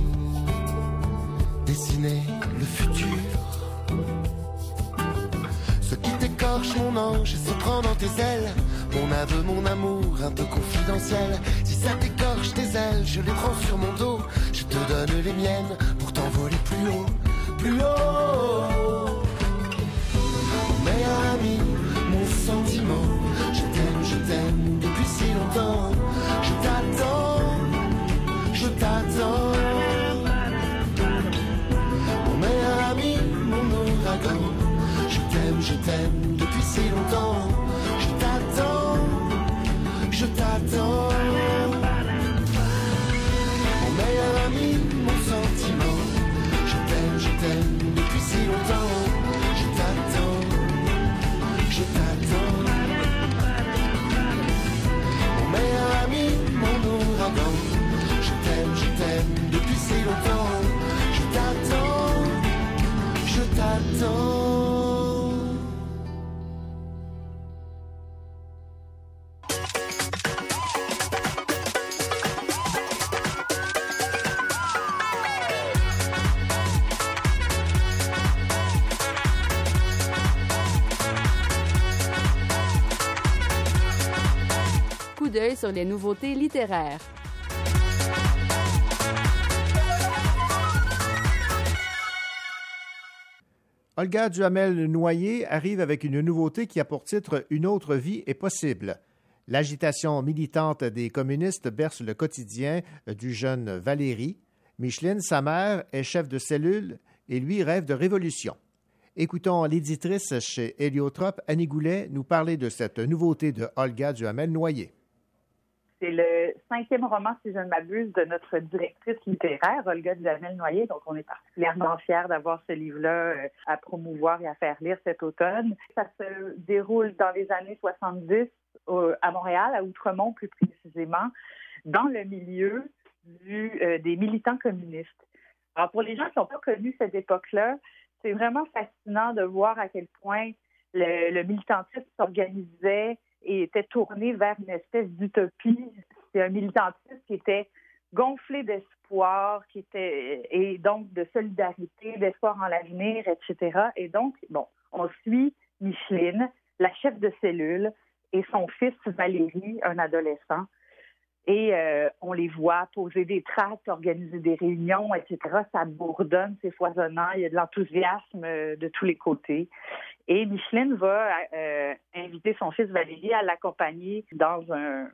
dessiner le futur. Ce qui t'écorche mon ange et se prend dans tes ailes, mon aveu, mon amour, un peu confidentiel. Si ça t'écorche des ailes, je les prends sur mon dos. Te donne les miennes pour t'envoler plus haut, plus haut. Sur les nouveautés littéraires. Olga Duhamel-Noyer arrive avec une nouveauté qui a pour titre Une autre vie est possible. L'agitation militante des communistes berce le quotidien du jeune Valérie. Micheline, sa mère, est chef de cellule et lui rêve de révolution. Écoutons l'éditrice chez Héliotrope, Annie Goulet, nous parler de cette nouveauté de Olga Duhamel-Noyer. C'est le cinquième roman, si je ne m'abuse, de notre directrice littéraire, Olga Duhamel-Noyer. Donc, on est particulièrement fiers d'avoir ce livre-là euh, à promouvoir et à faire lire cet automne. Ça se déroule dans les années 70 au- à Montréal, à Outremont plus précisément, dans le milieu euh, des militants communistes. Alors, pour les gens qui n'ont pas connu cette époque-là, c'est vraiment fascinant de voir à quel point le militantisme s'organisait et était tourné vers une espèce d'utopie. C'est un militantisme qui était gonflé d'espoir, qui était et donc de solidarité, d'espoir en l'avenir, etc. Et donc, bon, on suit Micheline, la chef de cellule, et son fils Valérie, un adolescent. Et euh, on les voit poser des tracts, organiser des réunions, etc. Ça bourdonne, c'est foisonnant, il y a de l'enthousiasme euh, de tous les côtés. Et Micheline va euh, inviter son fils Valérie à l'accompagner dans un,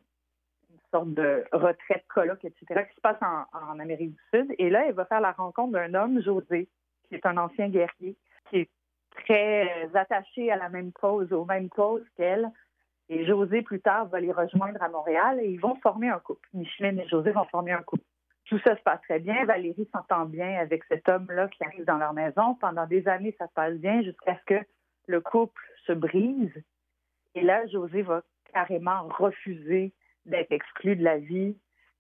une sorte de retraite colloque, etc., qui se passe en, en Amérique du Sud. Et là, elle va faire la rencontre d'un homme, José, qui est un ancien guerrier, qui est très attaché à la même cause, aux mêmes causes qu'elle. Et José, plus tard, va les rejoindre à Montréal et ils vont former un couple. Micheline et José vont former un couple. Tout ça se passe très bien. Valérie s'entend bien avec cet homme-là qui arrive dans leur maison. Pendant des années, ça se passe bien jusqu'à ce que le couple se brise. Et là, José va carrément refuser d'être exclu de la vie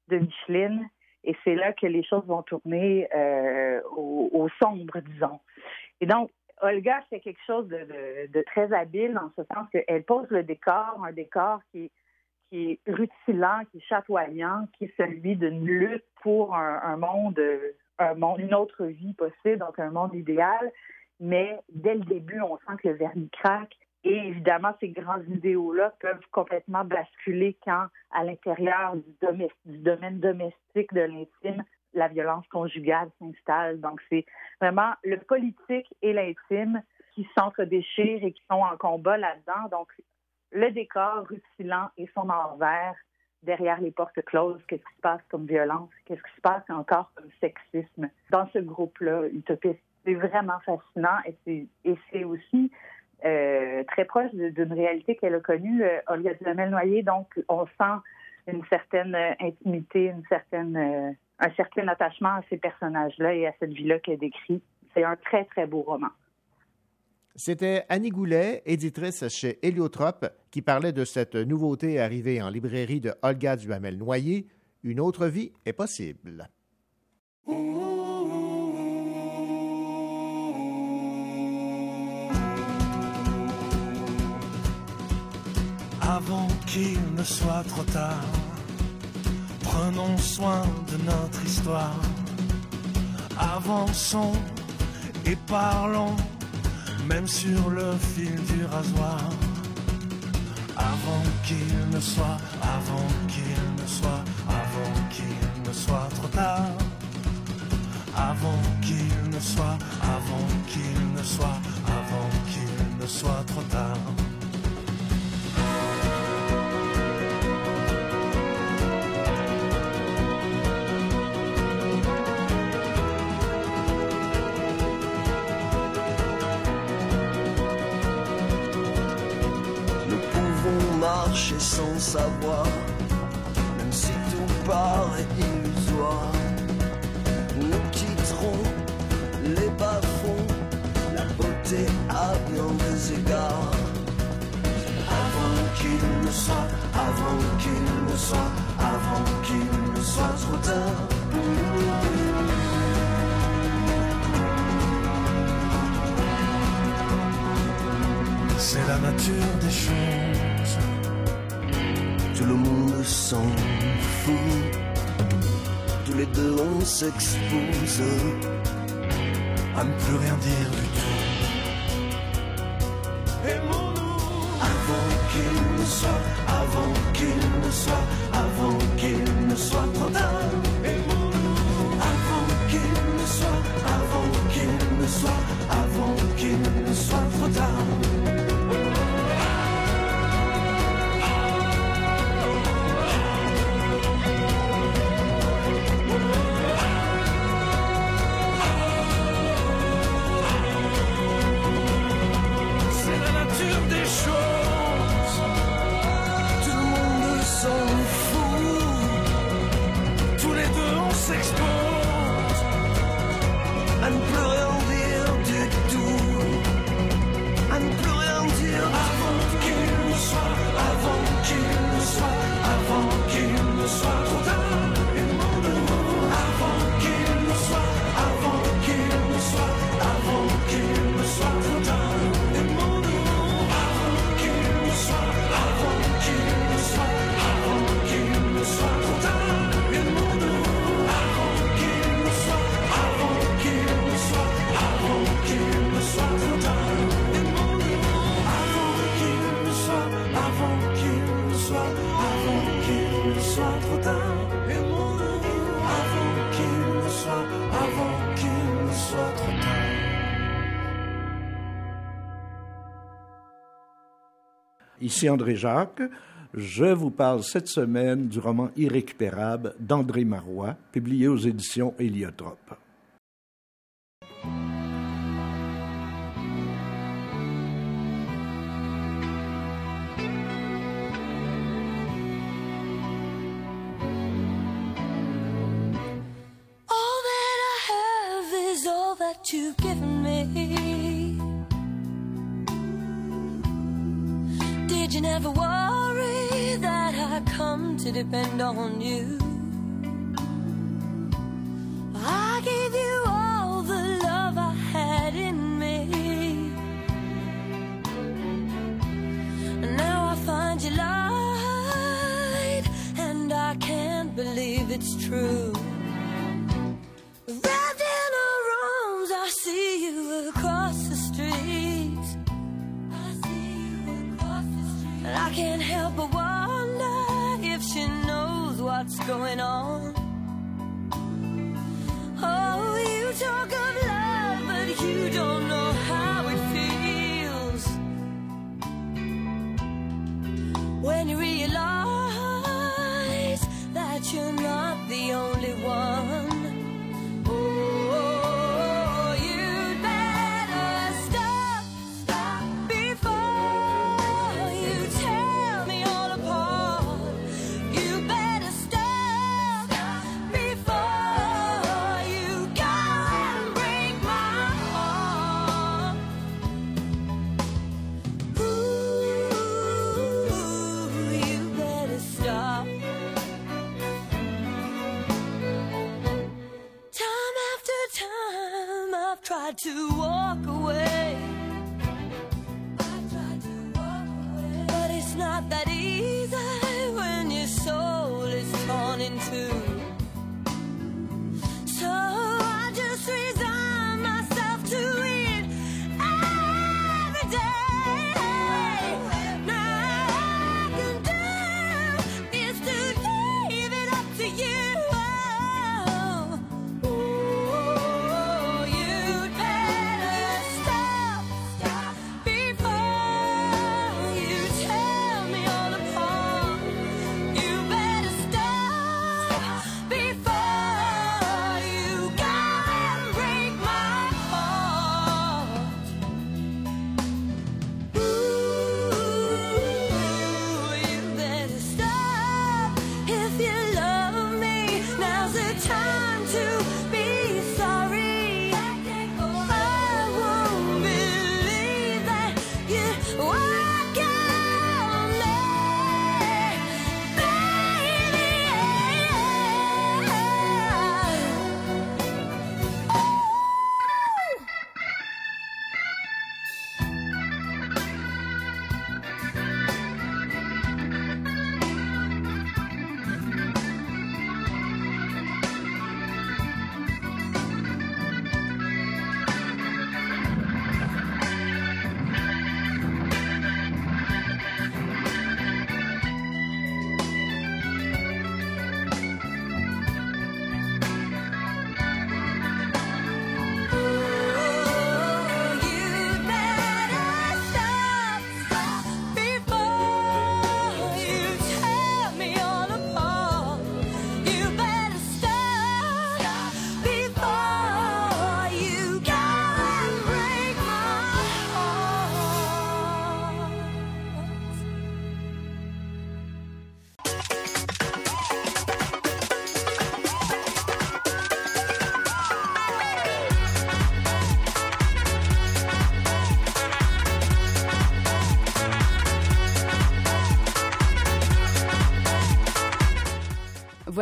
de Micheline. Et c'est là que les choses vont tourner euh, au, au sombre, disons. Et donc, Olga fait quelque chose de, très habile en ce sens qu'elle pose le décor, un décor qui, qui est rutilant, qui est chatoyant, qui est celui d'une lutte pour un, monde, un monde, une autre vie possible, donc un monde idéal. Mais dès le début, on sent que le vernis craque. Et évidemment, ces grands idéaux-là peuvent complètement basculer quand, à l'intérieur du, du domaine domestique de l'intime, la violence conjugale s'installe. Donc, c'est vraiment le politique et l'intime qui s'entre-déchirent et qui sont en combat là-dedans. Donc, le décor rutilant et son envers derrière les portes closes, qu'est-ce qui se passe comme violence, qu'est-ce qui se passe encore comme sexisme dans ce groupe-là utopiste? C'est vraiment fascinant et c'est, aussi euh, très proche d'une réalité qu'elle a connue, euh, Olga Duhamel-Noyer. Donc, on sent une certaine intimité, une certaine, euh, un certain attachement à ces personnages-là et à cette vie-là qu'elle décrit. C'est un très, très beau roman. C'était Annie Goulet, éditrice chez Héliotrope, qui parlait de cette nouveauté arrivée en librairie de Olga Duhamel-Noyer, Une autre vie est possible. Avant qu'il ne soit trop tard, Prenons soin de notre histoire. Avançons et parlons, même sur le fil du rasoir. Avant qu'il ne soit, avant qu'il ne soit, avant qu'il ne soit trop tard. Avant qu'il ne soit, avant qu'il ne soit, avant qu'il ne soit trop tard. sans savoir, même si tout paraît illusoire. Nous quitterons les bas-fonds, la beauté à bien des égards. Avant qu'il ne soit, avant qu'il ne soit, avant qu'il ne soit trop tard. c'est la nature des choses s'en fout. Tous les deux on s'expose à ne plus rien dire. Ici André Jacques. Je vous parle cette semaine du roman Irrécupérable d'André Marois, publié aux éditions Héliotrope. Did you never worry that I come to depend on you? I gave you all the love I had in me. And now I find you lied, and I can't believe it's true.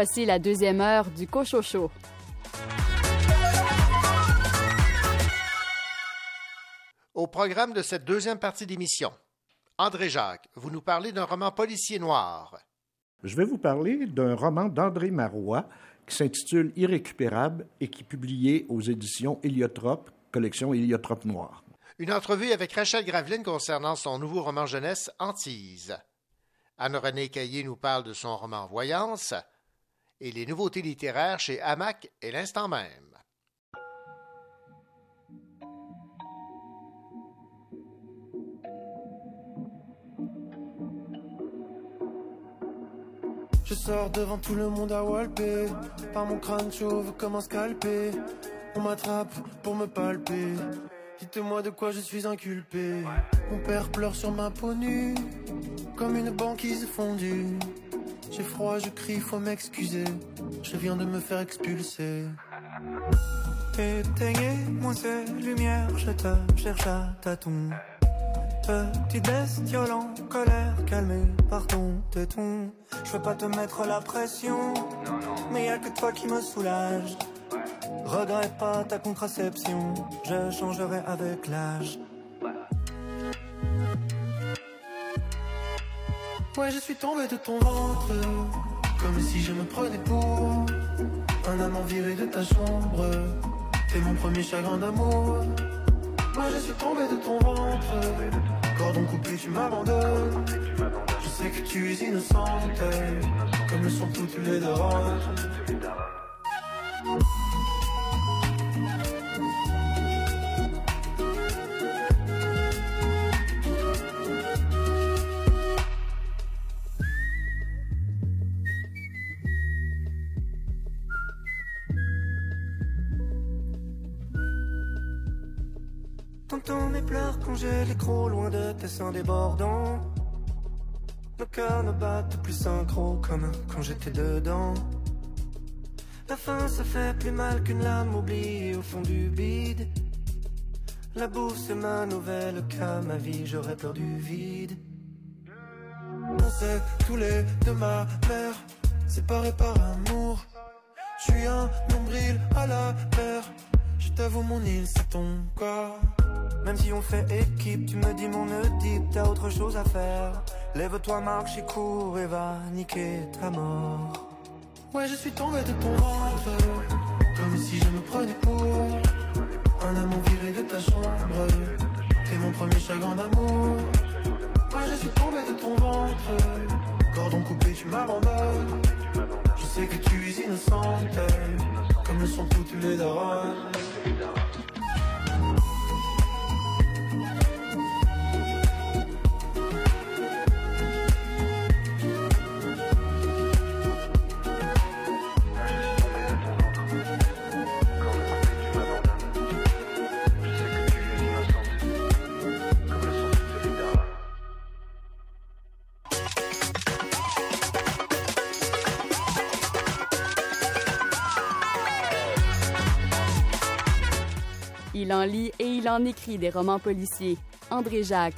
Voici la deuxième heure du Cochocho. Au programme de cette deuxième partie d'émission, André Jacques, vous nous parlez d'un roman policier noir. Je vais vous parler d'un roman d'André Marois qui s'intitule Irrécupérable et qui est publié aux éditions Héliotrope, collection Héliotrope Noir. Une entrevue avec Rachel Graveline concernant son nouveau roman jeunesse Antise. Anne-Renée Caillé nous parle de son roman Voyance et les nouveautés littéraires chez Hamac et l'instant même. Je sors devant tout le monde à walper Par mon crâne chauve comme un scalpé On m'attrape pour me palper. Dites-moi de quoi je suis inculpé. Mon père pleure sur ma peau nue Comme une banquise fondue J'ai froid, je crie, faut m'excuser Je viens de me faire expulser Éteignez-moi ces lumières, je te cherche à tâtons. Petite bestiole en colère, calmée par ton téton. Je veux pas te mettre la pression, mais y a que toi qui me soulage. Regrette pas ta contraception, je changerai avec l'âge. Ouais, je suis tombé de ton ventre Comme si je me prenais pour Un amant viré de ta chambre. T'es mon premier chagrin d'amour. Moi je suis tombé de ton ventre. Cordon coupé, tu m'abandonnes. Je sais que tu es innocente Comme le sont toutes les darons j'ai l'écrou loin de tes seins débordants. Nos cœurs ne battent plus synchro comme quand j'étais dedans. La fin ça fait plus mal qu'une lame oubliée au fond du bide. La bourse c'est ma nouvelle cas, ma vie j'aurais peur du vide. On sait tous les deux ma mère Séparés par amour Je suis un nombril à la mer Je t'avoue mon île c'est ton corps Même si on fait équipe, tu me dis mon Oedipe, t'as autre chose à faire. Lève-toi, marche et cours et va niquer ta mort. Ouais je suis tombé de ton ventre Comme si je me prenais pour Un amant viré de ta chambre T'es mon premier chagrin d'amour Ouais je suis tombé de ton ventre Cordon coupé tu m'abandonnes Je sais que tu es innocente Comme le sont toutes les darons et il en écrit des romans policiers. André Jacques.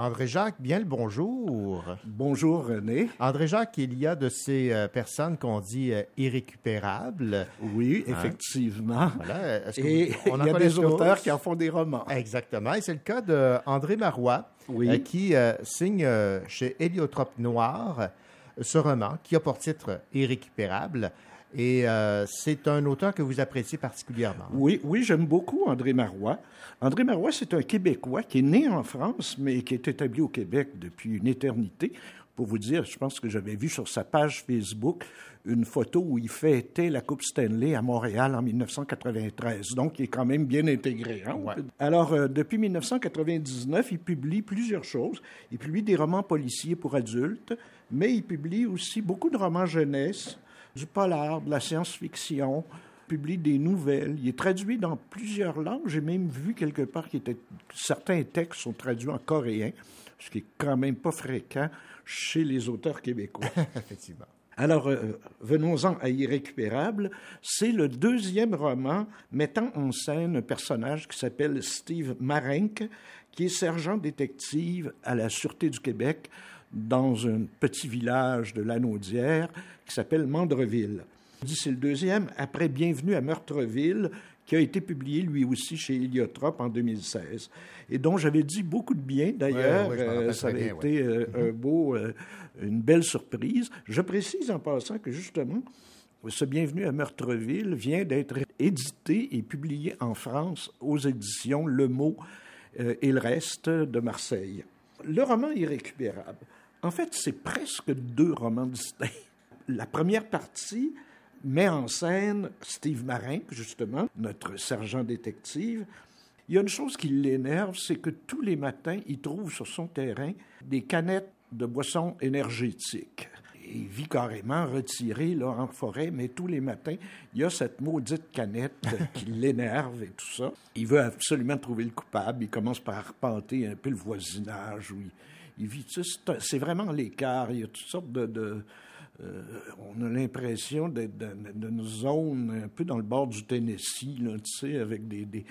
André Jacques, bien le bonjour. Bonjour René. André Jacques, il y a de ces euh, personnes qu'on dit euh, irrécupérables. Oui, Hein? effectivement. Voilà. Est-ce que Et vous- on il y a des auteurs qui en font des romans. Exactement. Et c'est le cas d'André Marois, Oui. euh, qui signe chez Héliotrope Noir ce roman qui a pour titre Irrécupérable. Et euh, c'est un auteur que vous appréciez particulièrement. Oui, oui, j'aime beaucoup André Marois. André Marois, c'est un Québécois qui est né en France, mais qui est établi au Québec depuis une éternité. Pour vous dire, je pense que j'avais vu sur sa page Facebook une photo où il fêtait la Coupe Stanley à Montréal en 1993. Donc, il est quand même bien intégré. hein, Alors, euh, depuis 1999, il publie plusieurs choses. Il publie des romans policiers pour adultes, mais il publie aussi beaucoup de romans jeunesse, du polar, de la science-fiction, publie des nouvelles. Il est traduit dans plusieurs langues. J'ai même vu quelque part que certains textes sont traduits en coréen, ce qui est quand même pas fréquent chez les auteurs québécois. *laughs* Effectivement. Alors, euh, venons-en à Irrécupérable. C'est le deuxième roman mettant en scène un personnage qui s'appelle Steve Marenck, qui est sergent détective à la Sûreté du Québec dans un petit village de Lanaudière qui s'appelle Mandreville. C'est le deuxième, après Bienvenue à Meurtreville, qui a été publié lui aussi chez Héliotrope en 2016, et dont j'avais dit beaucoup de bien d'ailleurs. Ouais, ouais, Euh, ça bien, été ouais. euh, un beau, euh, une belle surprise. Je précise en passant que justement, ce Bienvenue à Meurtreville vient d'être édité et publié en France aux éditions Le Mot et le reste de Marseille. Le roman Irrécupérable, en fait, c'est presque deux romans distincts. La première partie met en scène Steve Marin, justement, notre sergent détective. Il y a une chose qui l'énerve, c'est que tous les matins, il trouve sur son terrain des canettes de boissons énergétiques. Il vit carrément retiré là, en forêt, mais tous les matins, il y a cette maudite canette *laughs* qui l'énerve et tout ça. Il veut absolument trouver le coupable. Il commence par arpenter un peu le voisinage où il, C'est vraiment l'écart. Il y a toutes sortes de. de- euh, on a l'impression d'être dans, dans une zone un peu dans le bord du Tennessee, là, tu sais, avec des, des,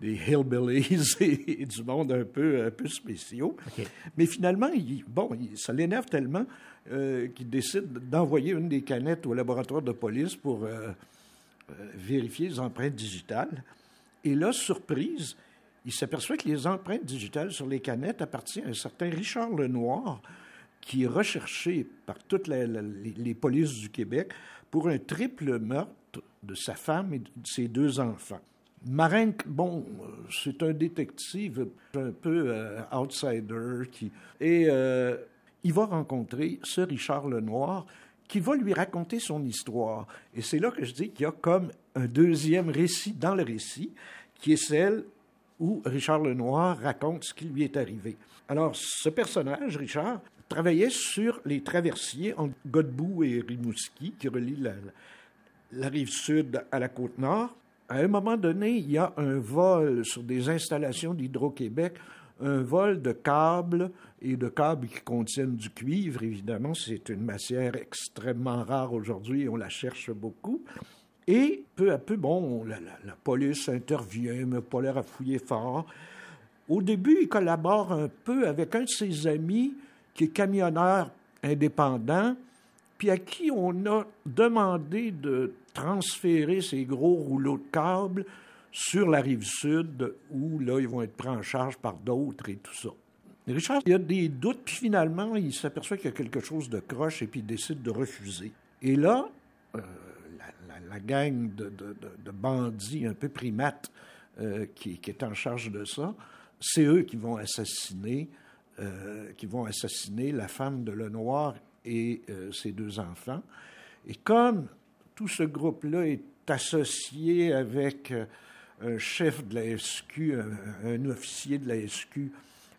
des hillbillies et, *laughs* et du monde un peu, un peu spéciaux. Mais finalement, il- bon, il- ça l'énerve tellement euh, qu'il décide d'envoyer une des canettes au laboratoire de police pour euh, vérifier les empreintes digitales. Et là, surprise, il s'aperçoit que les empreintes digitales sur les canettes appartiennent à un certain Richard Lenoir, qui est recherché par toutes les, polices du Québec pour un triple meurtre de sa femme et de ses deux enfants. Marenck, bon, c'est un détective un peu euh, outsider qui et euh, il va rencontrer ce Richard Lenoir qui va lui raconter son histoire. Et c'est là que je dis qu'il y a comme un deuxième récit dans le récit, qui est celle où Richard Lenoir raconte ce qui lui est arrivé. Alors, ce personnage, Richard, travaillait sur les traversiers entre Godbout et Rimouski, qui relient la, rive sud à la côte nord. À un moment donné, il y a un vol sur des installations d'Hydro-Québec, un vol de câbles et de câbles qui contiennent du cuivre, évidemment. C'est une matière extrêmement rare aujourd'hui, on la cherche beaucoup. Et peu à peu, bon, la, police intervient, mais pas l'air à fouiller fort. Au début, il collabore un peu avec un de ses amis qui est camionneur indépendant, puis à qui on a demandé de transférer ces gros rouleaux de câbles sur la rive sud, où là, ils vont être pris en charge par d'autres et tout ça. Richard, il a des doutes, puis finalement, il s'aperçoit qu'il y a quelque chose de croche et puis il décide de refuser. Et là, euh, la, gang de, de- de- de bandits un peu primates euh, qui, qui est en charge de ça, c'est eux qui vont assassiner, euh, qui vont assassiner la femme de Lenoir et euh, ses deux enfants. Et comme tout ce groupe-là est associé avec un chef de la SQ, un, un officier de la SQ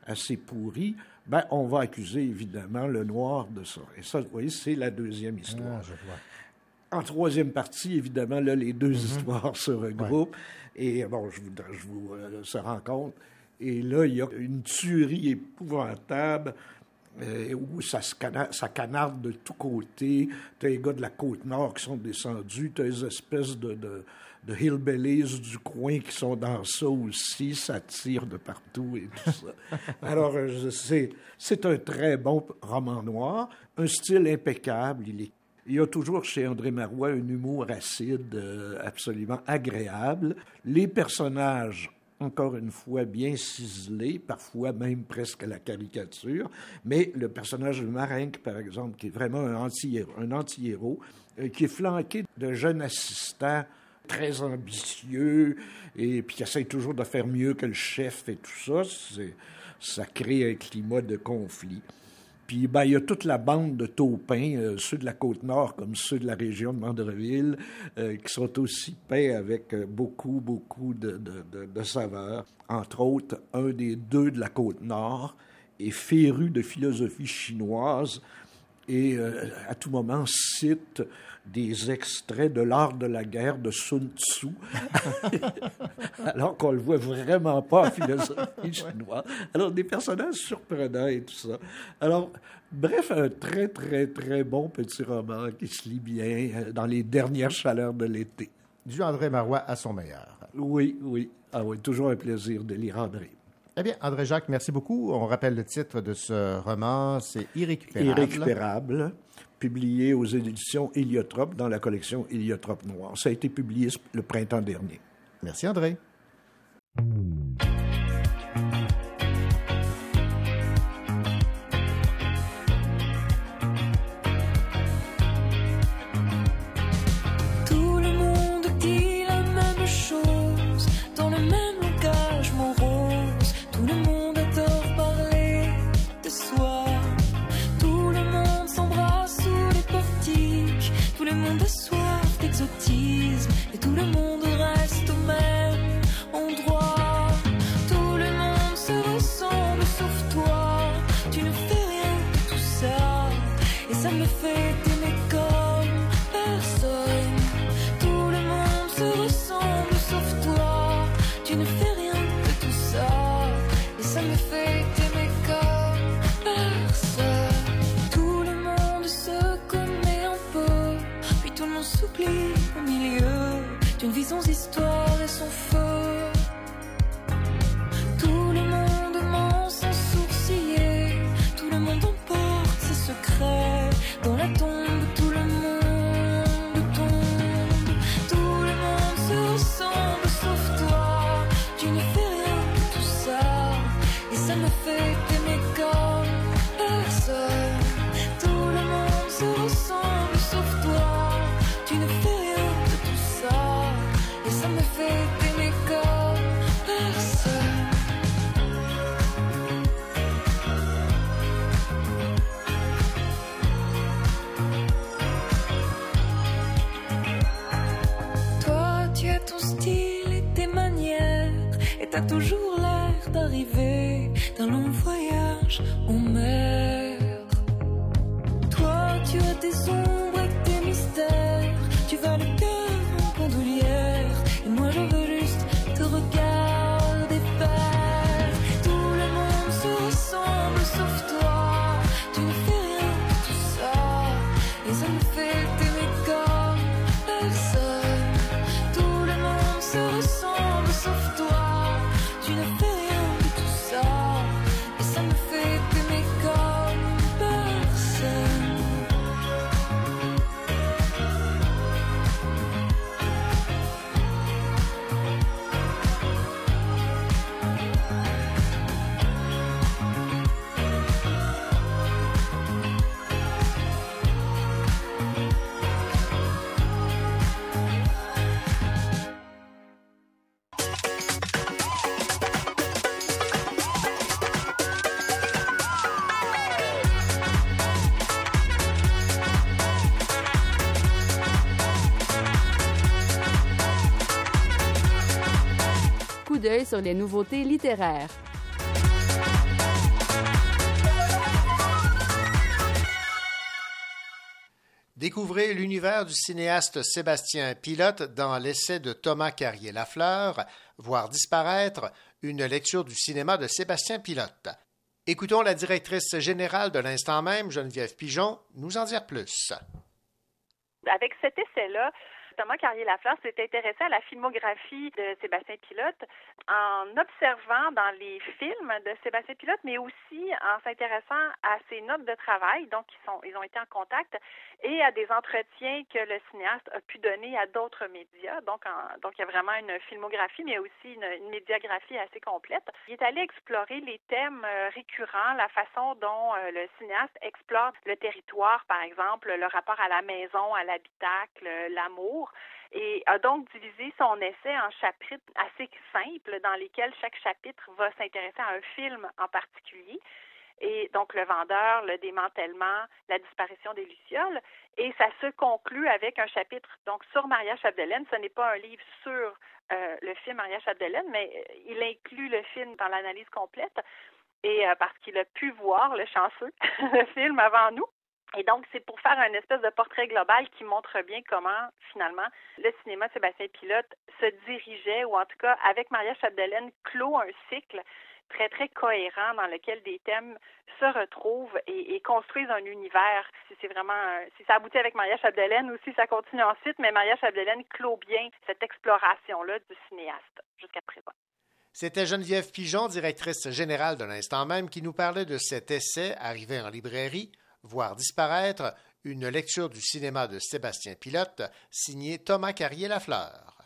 assez pourri, ben, on va accuser évidemment le noir de ça. Et ça, vous voyez, c'est la deuxième histoire. En troisième partie, évidemment, là, les deux histoires se regroupent. Et bon, je vous, je vous euh, se rencontre. Et là, il y a une tuerie épouvantable euh, où ça, se cana- ça canarde de tous côtés. Tu as les gars de la Côte-Nord qui sont descendus. Tu as les espèces de, de, de hillbillies du coin qui sont dans ça aussi. Ça tire de partout et tout ça. *laughs* Alors, euh, sais, c'est un très bon roman noir. Un style impeccable. Il est il y a toujours chez André Marois un humour acide euh, absolument agréable. Les personnages, encore une fois, bien ciselés, parfois même presque à la caricature. Mais le personnage de Marenque, par exemple, qui est vraiment un anti-héros, un euh, qui est flanqué de jeunes assistants très ambitieux et puis qui essaie toujours de faire mieux que le chef et tout ça, ça crée un climat de conflit. Puis ben, il y a toute la bande de taupins, euh, ceux de la Côte-Nord comme ceux de la région de Mandreville, euh, qui sont aussi peints avec euh, beaucoup, beaucoup de, de, saveurs. Entre autres, un des deux de la Côte-Nord est féru de philosophie chinoise et euh, à tout moment cite des extraits de l'art de la guerre de Sun Tzu, *laughs* alors qu'on le voit vraiment pas en philosophie chinoise. Alors, des personnages surprenants et tout ça. Alors, bref, un très, très, très bon petit roman qui se lit bien euh, dans les dernières chaleurs de l'été. Du André Marois à son meilleur. Oui, oui. Ah oui, toujours un plaisir de lire André. Eh bien, André Jacques, merci beaucoup. On rappelle le titre de ce roman, c'est Irrécupérable. Irrécupérable, publié aux éditions Héliotrope dans la collection Héliotrope Noir. Ça a été publié le printemps dernier. Merci, André. Sur les nouveautés littéraires. Découvrez l'univers du cinéaste Sébastien Pilote dans l'essai de Thomas Carrier-Lafleur, Voir disparaître, une lecture du cinéma de Sébastien Pilote. Écoutons la directrice générale de l'instant même, Geneviève Pigeon, nous en dire plus. Avec cet essai-là, Carrier-Lafleur s'est intéressé à la filmographie de Sébastien Pilote en observant dans les films de Sébastien Pilote, mais aussi en s'intéressant à ses notes de travail, donc ils, sont, ils ont été en contact, et à des entretiens que le cinéaste a pu donner à d'autres médias. Donc, en- donc il y a vraiment une filmographie, mais aussi une, une médiagraphie assez complète. Il est allé explorer les thèmes euh, récurrents, la façon dont euh, le cinéaste explore le territoire, par exemple, le rapport à la maison, à l'habitacle, l'amour et a donc divisé son essai en chapitres assez simples dans lesquels chaque chapitre va s'intéresser à un film en particulier et donc le vendeur, le démantèlement, la disparition des lucioles. Et ça se conclut avec un chapitre donc sur Maria Chapdelaine. Ce n'est pas un livre sur euh, le film Maria Chapdelaine, mais euh, il inclut le film dans l'analyse complète et euh, parce qu'il a pu voir le chanceux *laughs* le film avant nous. Et donc, c'est pour faire un espèce de portrait global qui montre bien comment, finalement, le cinéma de Sébastien Pilote se dirigeait, ou en tout cas, avec Maria Chapdelaine, clôt un cycle très, très cohérent dans lequel des thèmes se retrouvent et, construisent un univers. Si c'est vraiment, un, si ça aboutit avec Maria Chapdelaine ou si ça continue ensuite, mais Maria Chapdelaine clôt bien cette exploration-là du cinéaste jusqu'à présent. C'était Geneviève Pigeon, directrice générale de l'instant même, qui nous parlait de cet essai arrivé en librairie, Voir disparaître, une lecture du cinéma de Sébastien Pilote, signé Thomas Carrier-Lafleur.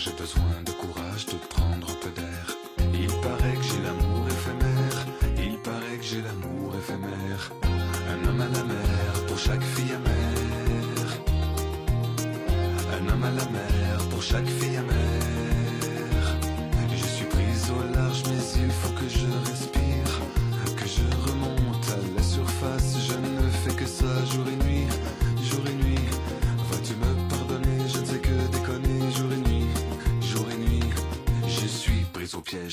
j'ai besoin.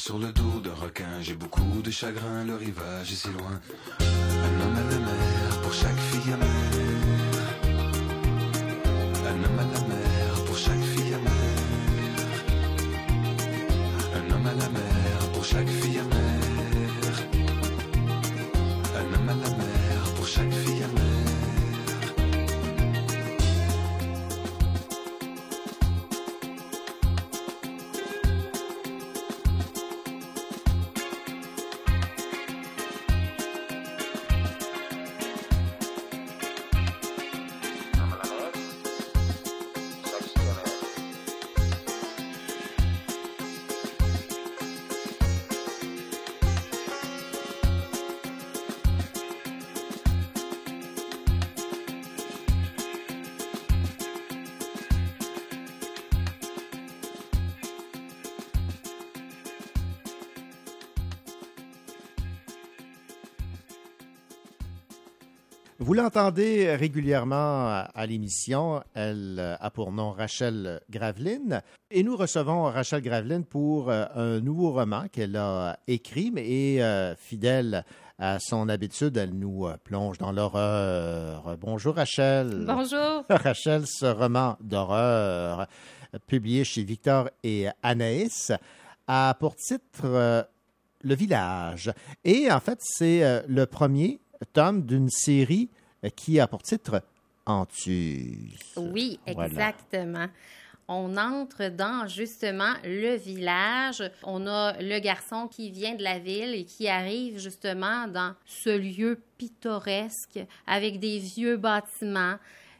Sur le dos d'un requin, j'ai beaucoup de chagrin, le rivage est si loin. Un homme à la mer, pour chaque fille amère. Vous l'entendez régulièrement à l'émission. Elle a pour nom Rachel Graveline. Et nous recevons Rachel Graveline pour euh, un nouveau roman qu'elle a écrit, mais euh, fidèle à son habitude, elle nous euh, plonge dans l'horreur. Bonjour Rachel. Bonjour. *laughs* Rachel, ce roman d'horreur, publié chez Victor et Anaïs, a pour titre Le village. Et en fait, c'est le premier tome d'une série qui a pour titre Antus. Oui, Voilà. exactement. On entre dans justement le village. On a le garçon qui vient de la ville et qui arrive justement dans ce lieu pittoresque avec des vieux bâtiments.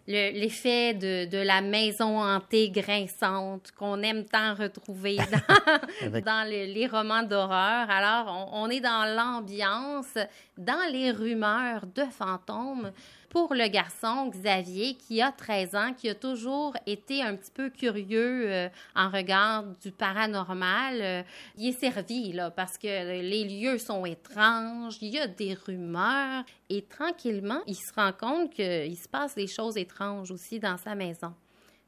Le- L'effet de, de la maison hantée grinçante qu'on aime tant retrouver dans, *laughs* dans le- les romans d'horreur. Alors, on, on est dans l'ambiance, dans les rumeurs de fantômes pour le garçon Xavier qui a 13 ans, qui a toujours été un petit peu curieux euh, en regard du paranormal. Euh, il est servi là parce que les lieux sont étranges, il y a des rumeurs et tranquillement, il se rend compte qu'il se passe des choses étranges aussi dans sa maison.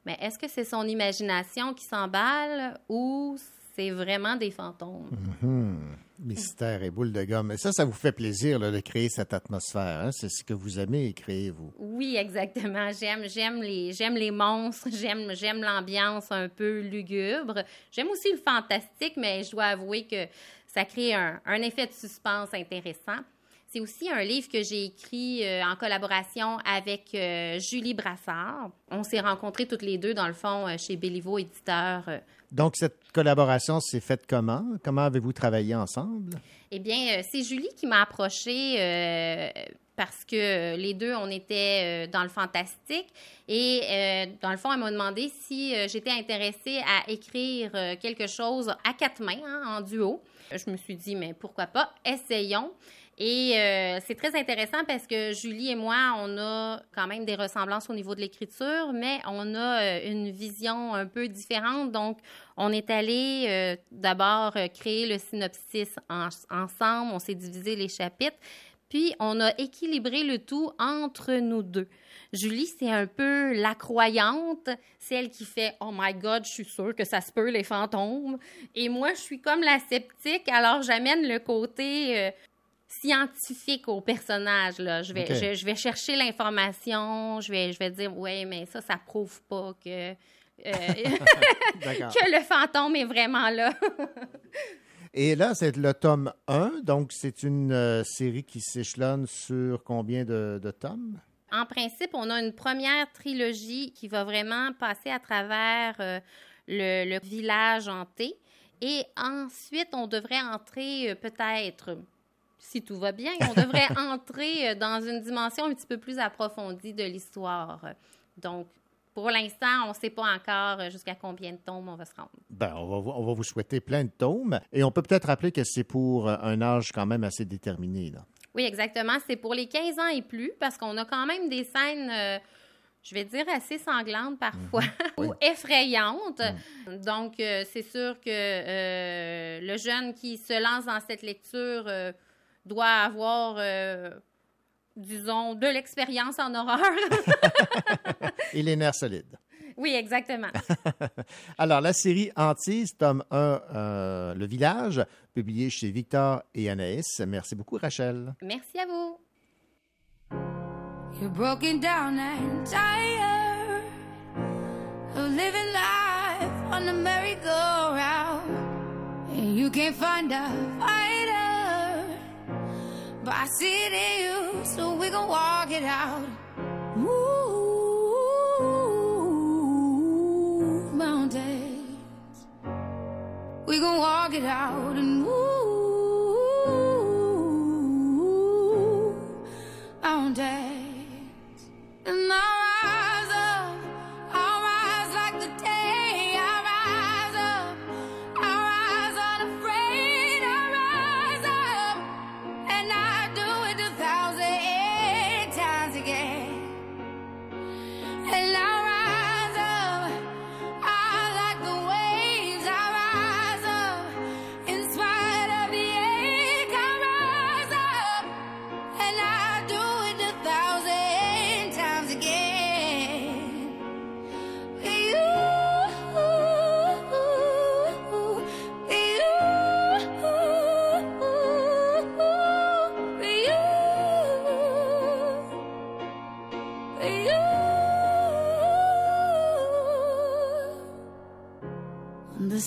Mais est-ce que c'est son imagination qui s'emballe ou c'est vraiment des fantômes? Mhm. Mystère et boule de gomme. Et ça, ça vous fait plaisir là, de créer cette atmosphère. hein? C'est ce que vous aimez créer, vous. Oui, exactement. J'aime, j'aime les, j'aime les monstres. J'aime, j'aime l'ambiance un peu lugubre. J'aime aussi le fantastique, mais je dois avouer que ça crée un, un effet de suspense intéressant. C'est aussi un livre que j'ai écrit euh, en collaboration avec euh, Julie Brassard. On s'est rencontrés toutes les deux, dans le fond, euh, chez Béliveau Éditeur. Euh, Donc, cette collaboration s'est faite comment? Comment avez-vous travaillé ensemble? Eh bien, euh, c'est Julie qui m'a approchée euh, parce que les deux, on était euh, dans le fantastique. Et euh, dans le fond, elle m'a demandé si euh, j'étais intéressée à écrire euh, quelque chose à quatre mains, hein, en duo. Je me suis dit, mais pourquoi pas, essayons. Et euh, c'est très intéressant parce que Julie et moi, on a quand même des ressemblances au niveau de l'écriture, mais on a euh, une vision un peu différente. Donc, on est allé euh, d'abord créer le synopsis en- ensemble, on s'est divisé les chapitres, puis on a équilibré le tout entre nous deux. Julie, c'est un peu la croyante, c'est elle qui fait Oh my God, je suis sûre que ça se peut, les fantômes. Et moi, je suis comme la sceptique, alors j'amène le côté scientifique au personnage. Là. Je, vais, Ok. je, je vais chercher l'information, je vais, je vais dire Ouais, mais ça, ça prouve pas que. euh, *laughs* que le fantôme est vraiment là. *laughs* Et là, c'est le tome 1, donc c'est une euh, série qui s'échelonne sur combien de, de tomes? En principe, on a une première trilogie qui va vraiment passer à travers euh, le, le village hanté. Et ensuite, on devrait entrer peut-être, si tout va bien, on devrait *laughs* entrer dans une dimension un petit peu plus approfondie de l'histoire. Donc, pour l'instant, on ne sait pas encore jusqu'à combien de tomes on va se rendre. Ben, on va, vous- on va vous souhaiter plein de tomes. Et on peut peut-être rappeler que c'est pour euh, un âge quand même assez déterminé. Là. Oui, exactement. C'est pour les 15 ans et plus parce qu'on a quand même des scènes, euh, je vais dire, assez sanglantes parfois *laughs* ou effrayantes. Donc, euh, c'est sûr que euh, le jeune qui se lance dans cette lecture euh, doit avoir, euh, disons, de l'expérience en horreur. *laughs* Et les nerfs solides. oui, exactement. *laughs* Alors, la série Antise, tome 1, euh, Le Village, publié chez Victor et Anaïs. Merci beaucoup, Rachel. Merci à vous. You're broken down and tired of living life on the merry-go-round. And you can't find a fighter, but I see it in you, so we gon' walk it out. Move mountains, we gon' walk it out and move mountains. And I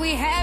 we have.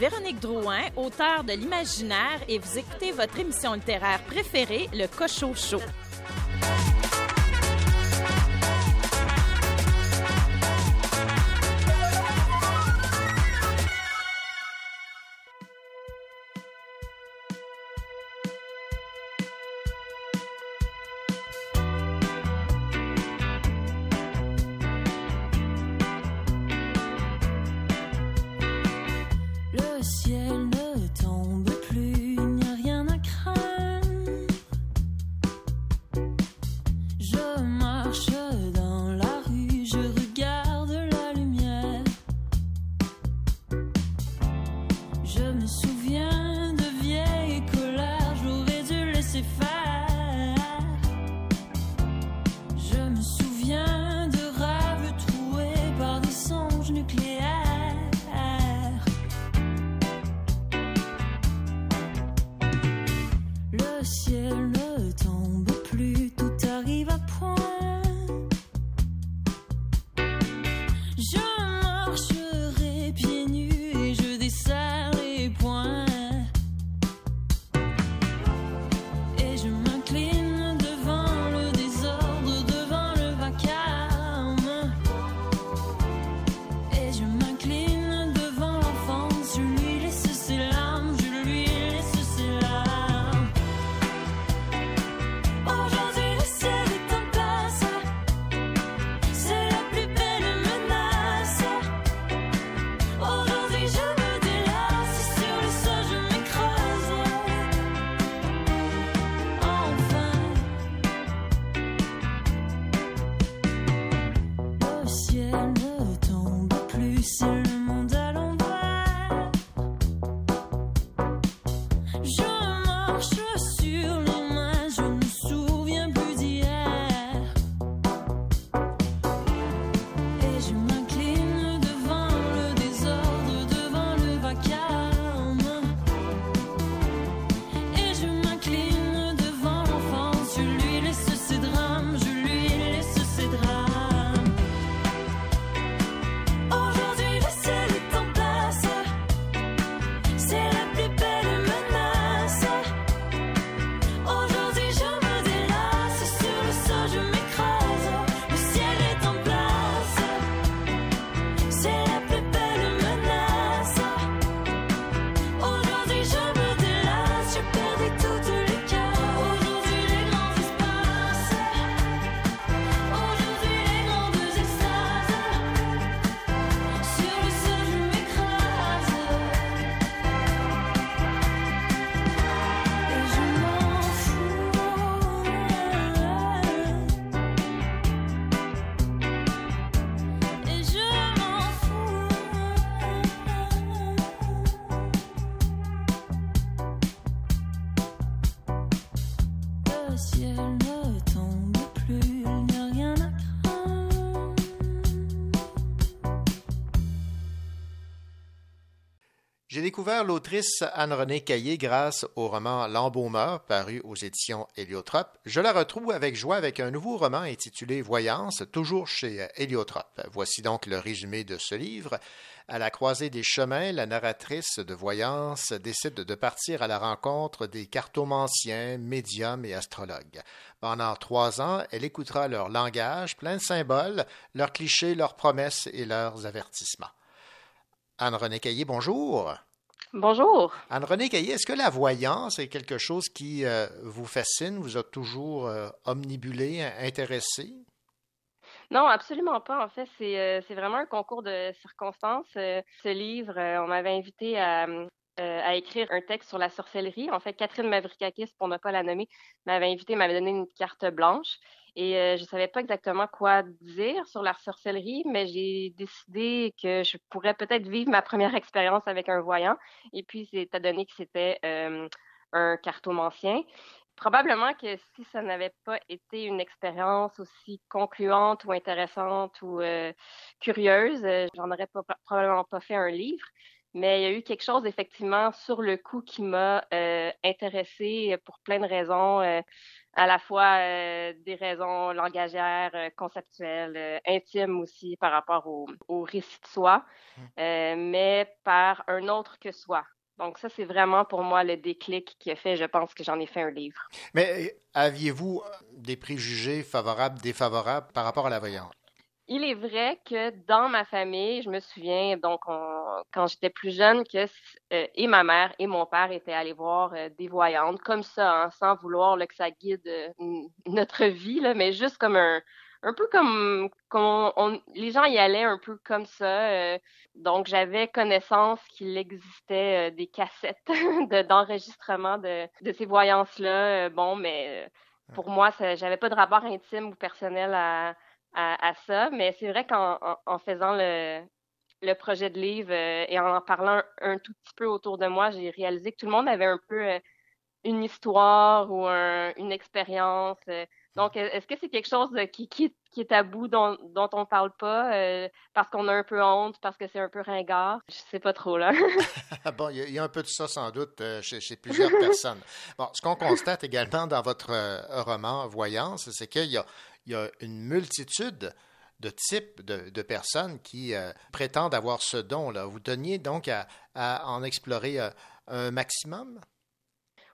Véronique Drouin, auteure de l'imaginaire, et vous écoutez votre émission littéraire préférée, Le Cochot Chaud. J'ai découvert l'autrice Anne-Renée Caillé grâce au roman L'embaumeur, paru aux éditions Héliotrope. Je la retrouve avec joie avec un nouveau roman intitulé Voyance, toujours chez Héliotrope. Voici donc le résumé de ce livre. À la croisée des chemins, la narratrice de Voyance décide de partir à la rencontre des cartomanciens, médiums et astrologues. Pendant trois ans, elle écoutera leur langage plein de symboles, leurs clichés, leurs promesses et leurs avertissements. Anne-Renée Caillé, bonjour. Bonjour. Anne-Renée Caillé, est-ce que la voyance est quelque chose qui euh, vous fascine, vous a toujours euh, omnibulé, intéressé? Non, absolument pas. En fait, c'est euh, c'est vraiment un concours de circonstances. Ce livre, on m'avait invité à, à écrire un texte sur la sorcellerie. En fait, Catherine Mavrikakis, pour ne pas la nommer, m'avait invité, m'avait donné une carte blanche. Et euh, je savais pas exactement quoi dire sur la sorcellerie, mais j'ai décidé que je pourrais peut-être vivre ma première *laughs* expérience avec un voyant. Et puis, c'est donné que c'était euh, un cartomancien. Probablement que si ça n'avait pas été une expérience aussi concluante ou intéressante ou euh, curieuse, euh, j'en aurais probablement pas fait un livre. Mais il y a eu quelque chose effectivement sur le coup qui m'a euh, intéressée pour plein de raisons, euh, à la fois euh, des raisons langagères, euh, conceptuelles, euh, intimes aussi par rapport au, au récit de soi, euh, mais par un autre que soi. Donc ça, c'est vraiment pour moi le déclic qui a fait, je pense, que j'en ai fait un livre. Mais aviez-vous des préjugés favorables, défavorables par rapport à la voyance? Il est vrai que dans ma famille, je me souviens, donc, on- quand j'étais plus jeune, que euh, et ma mère et mon père étaient allés voir euh, des voyantes, comme ça, hein, sans vouloir là, que ça guide euh, notre vie, là, mais juste comme un, un peu comme, comme on- on- les gens y allaient un peu comme ça. donc, j'avais connaissance qu'il existait des cassettes *laughs* de- d'enregistrement de, de ces voyances-là. Euh, bon, mais pour moi, j'avais pas de rapport intime ou personnel à, à, ça, mais c'est vrai qu'en en, en faisant le, projet de livre euh, et en en parlant un, tout petit peu autour de moi, j'ai réalisé que tout le monde avait un peu euh, une histoire ou un- une expérience. euh. donc, est- est-ce que c'est quelque chose qui, est tabou, dont, dont on parle pas, parce qu'on a un peu honte, parce que c'est un peu ringard? Je sais pas trop, là. *laughs* *laughs* Bon, il y, a- un peu de ça sans doute chez, chez plusieurs personnes. Bon, ce qu'on constate également dans votre roman Voyance, c'est qu'il y a, il y a une multitude de types de, de personnes qui euh, prétendent avoir ce don-là. Vous teniez donc à, à en explorer euh, un maximum?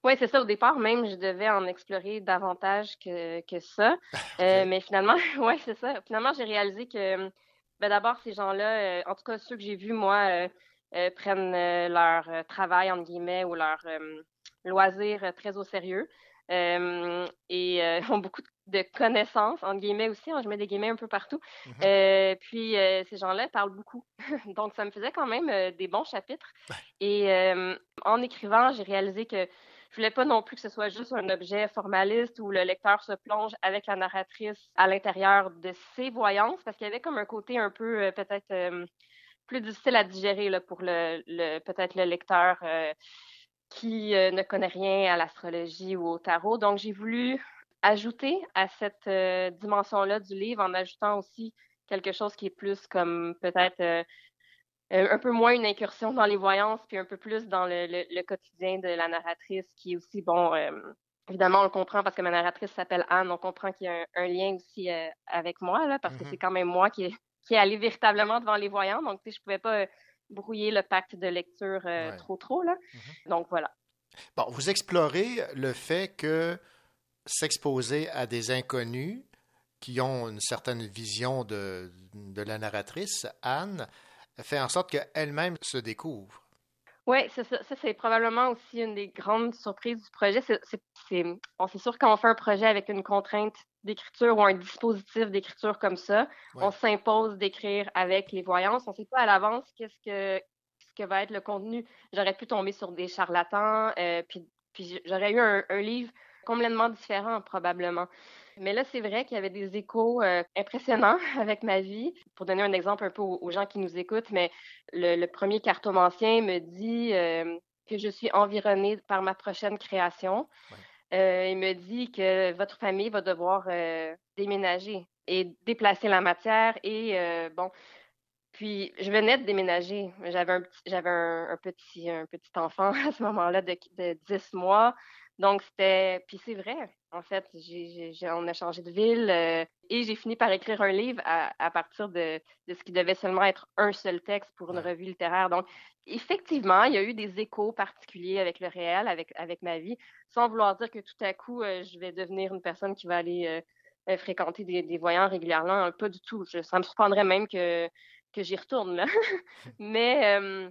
Oui, c'est ça. Au départ, même, je devais en explorer davantage que, que ça. *laughs* Euh, mais finalement, *laughs* ouais, c'est ça. Finalement, j'ai réalisé que, ben, d'abord, ces gens-là, en tout cas, ceux que j'ai vus, moi, prennent leur travail, entre guillemets, ou leur loisir euh, très au sérieux. Euh, et euh, *laughs* ont beaucoup de connaissances, entre guillemets aussi, hein, je mets des guillemets un peu partout. Euh, puis euh, ces gens-là parlent beaucoup. *laughs* Donc ça me faisait quand même des bons chapitres. Et en écrivant, j'ai réalisé que je voulais pas non plus que ce soit juste un objet formaliste où le lecteur se plonge avec la narratrice à l'intérieur de ses voyances, parce qu'il y avait comme un côté un peu peut-être plus difficile à digérer là, pour le, le peut-être le lecteur qui euh, ne connaît rien à l'astrologie ou au tarot. Donc, j'ai voulu ajouter à cette euh, dimension-là du livre en ajoutant aussi quelque chose qui est plus comme peut-être euh, un peu moins une incursion dans les voyances, puis un peu plus dans le, le- le quotidien de la narratrice, qui est aussi, bon, évidemment, on le comprend parce que ma narratrice s'appelle Anne, on comprend qu'il y a un, un lien aussi avec moi, là, parce que Mhm. c'est quand même moi qui est, qui est allée véritablement devant les voyants, donc, tu sais, je pouvais pas brouiller le pacte de lecture euh, Ouais. trop, trop, là. Donc, voilà. Bon, vous explorez le fait que s'exposer à des inconnus qui ont une certaine vision de, de la narratrice, Anne, fait en sorte qu'elle-même se découvre. Oui, c'est ça. Ça, c'est probablement aussi une des grandes surprises du projet. C'est, bon, sûr quand on fait un projet avec une contrainte d'écriture ou un dispositif d'écriture comme ça, on s'impose d'écrire avec les voyances. On ne sait pas à l'avance qu'est-ce que, ce que va être le contenu. J'aurais pu tomber sur des charlatans, euh, puis, puis j'aurais eu un, un livre complètement différent probablement. Mais là, c'est vrai qu'il y avait des échos euh, impressionnants *laughs* avec ma vie. Pour donner un exemple un peu aux, aux gens qui nous écoutent, mais le, le premier cartomancien me dit euh, que je suis environnée par ma prochaine création. Euh, il me dit que votre famille va devoir déménager et déplacer la matière. Et bon, puis je venais de déménager. J'avais un petit, j'avais un, un petit, un petit enfant *laughs* à ce moment-là de, de 10 mois. Donc c'était, puis c'est vrai. En fait, on a changé de ville euh, et j'ai fini par écrire un livre à, à partir de, de ce qui devait seulement être un seul texte pour une revue littéraire. Donc, effectivement, il y a eu des échos particuliers avec le réel, avec, avec ma vie, sans vouloir dire que tout à coup, euh, je vais devenir une personne qui va aller euh, fréquenter des, des voyants régulièrement. Pas du tout. Je- ça me surprendrait même que, que j'y retourne, là. *laughs* Mais,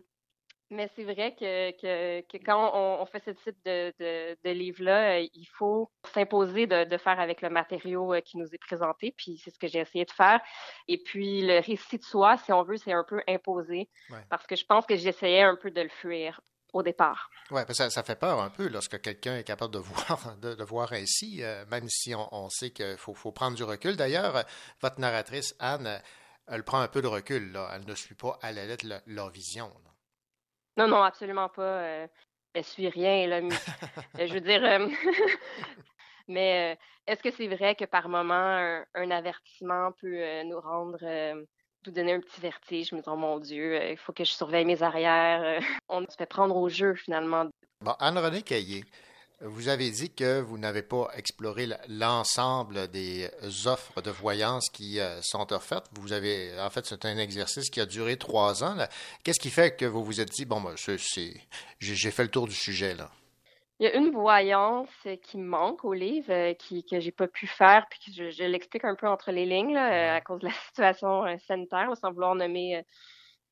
mais c'est vrai que, que, que quand on, on fait ce type de, de, de livre-là, il faut s'imposer de, de faire avec le matériau euh, qui nous est présenté. Puis c'est ce que j'ai essayé de faire. Et puis le récit de soi, si on veut, c'est un peu imposé Ouais. parce que je pense que j'essayais un peu de le fuir au départ. Oui, ça, ça fait peur un peu lorsque quelqu'un est capable de voir, *laughs* de, de voir ainsi, euh, même si on, on sait qu'il faut, faut prendre du recul. D'ailleurs, votre narratrice, Anne, elle prend un peu de recul. Là. Elle ne suit pas à la lettre le- leur vision. là. Non, non, absolument pas. euh, elle suit rien, là. euh, je veux dire, euh, *laughs* mais euh, est-ce que c'est vrai que par moment, un, avertissement peut nous rendre, nous donner un petit vertige? Me dis, oh mon Dieu, il faut que je surveille mes arrières. *laughs* On se fait prendre au jeu, finalement. Bon, Anne-Renée Caillé, vous avez dit que vous n'avez pas exploré l'ensemble des offres de voyance qui euh, sont offertes. Vous avez, en fait, c'est un exercice qui a duré trois ans. Qu'est-ce qui fait que vous vous êtes dit, bon, ben, j'ai fait le tour du sujet, là? Il y a une voyance qui manque au livre, euh, qui, que j'ai pas pu faire, puis que je, je l'explique un peu entre les lignes, là, euh, à cause de la *laughs* situation euh, sanitaire, sans vouloir nommer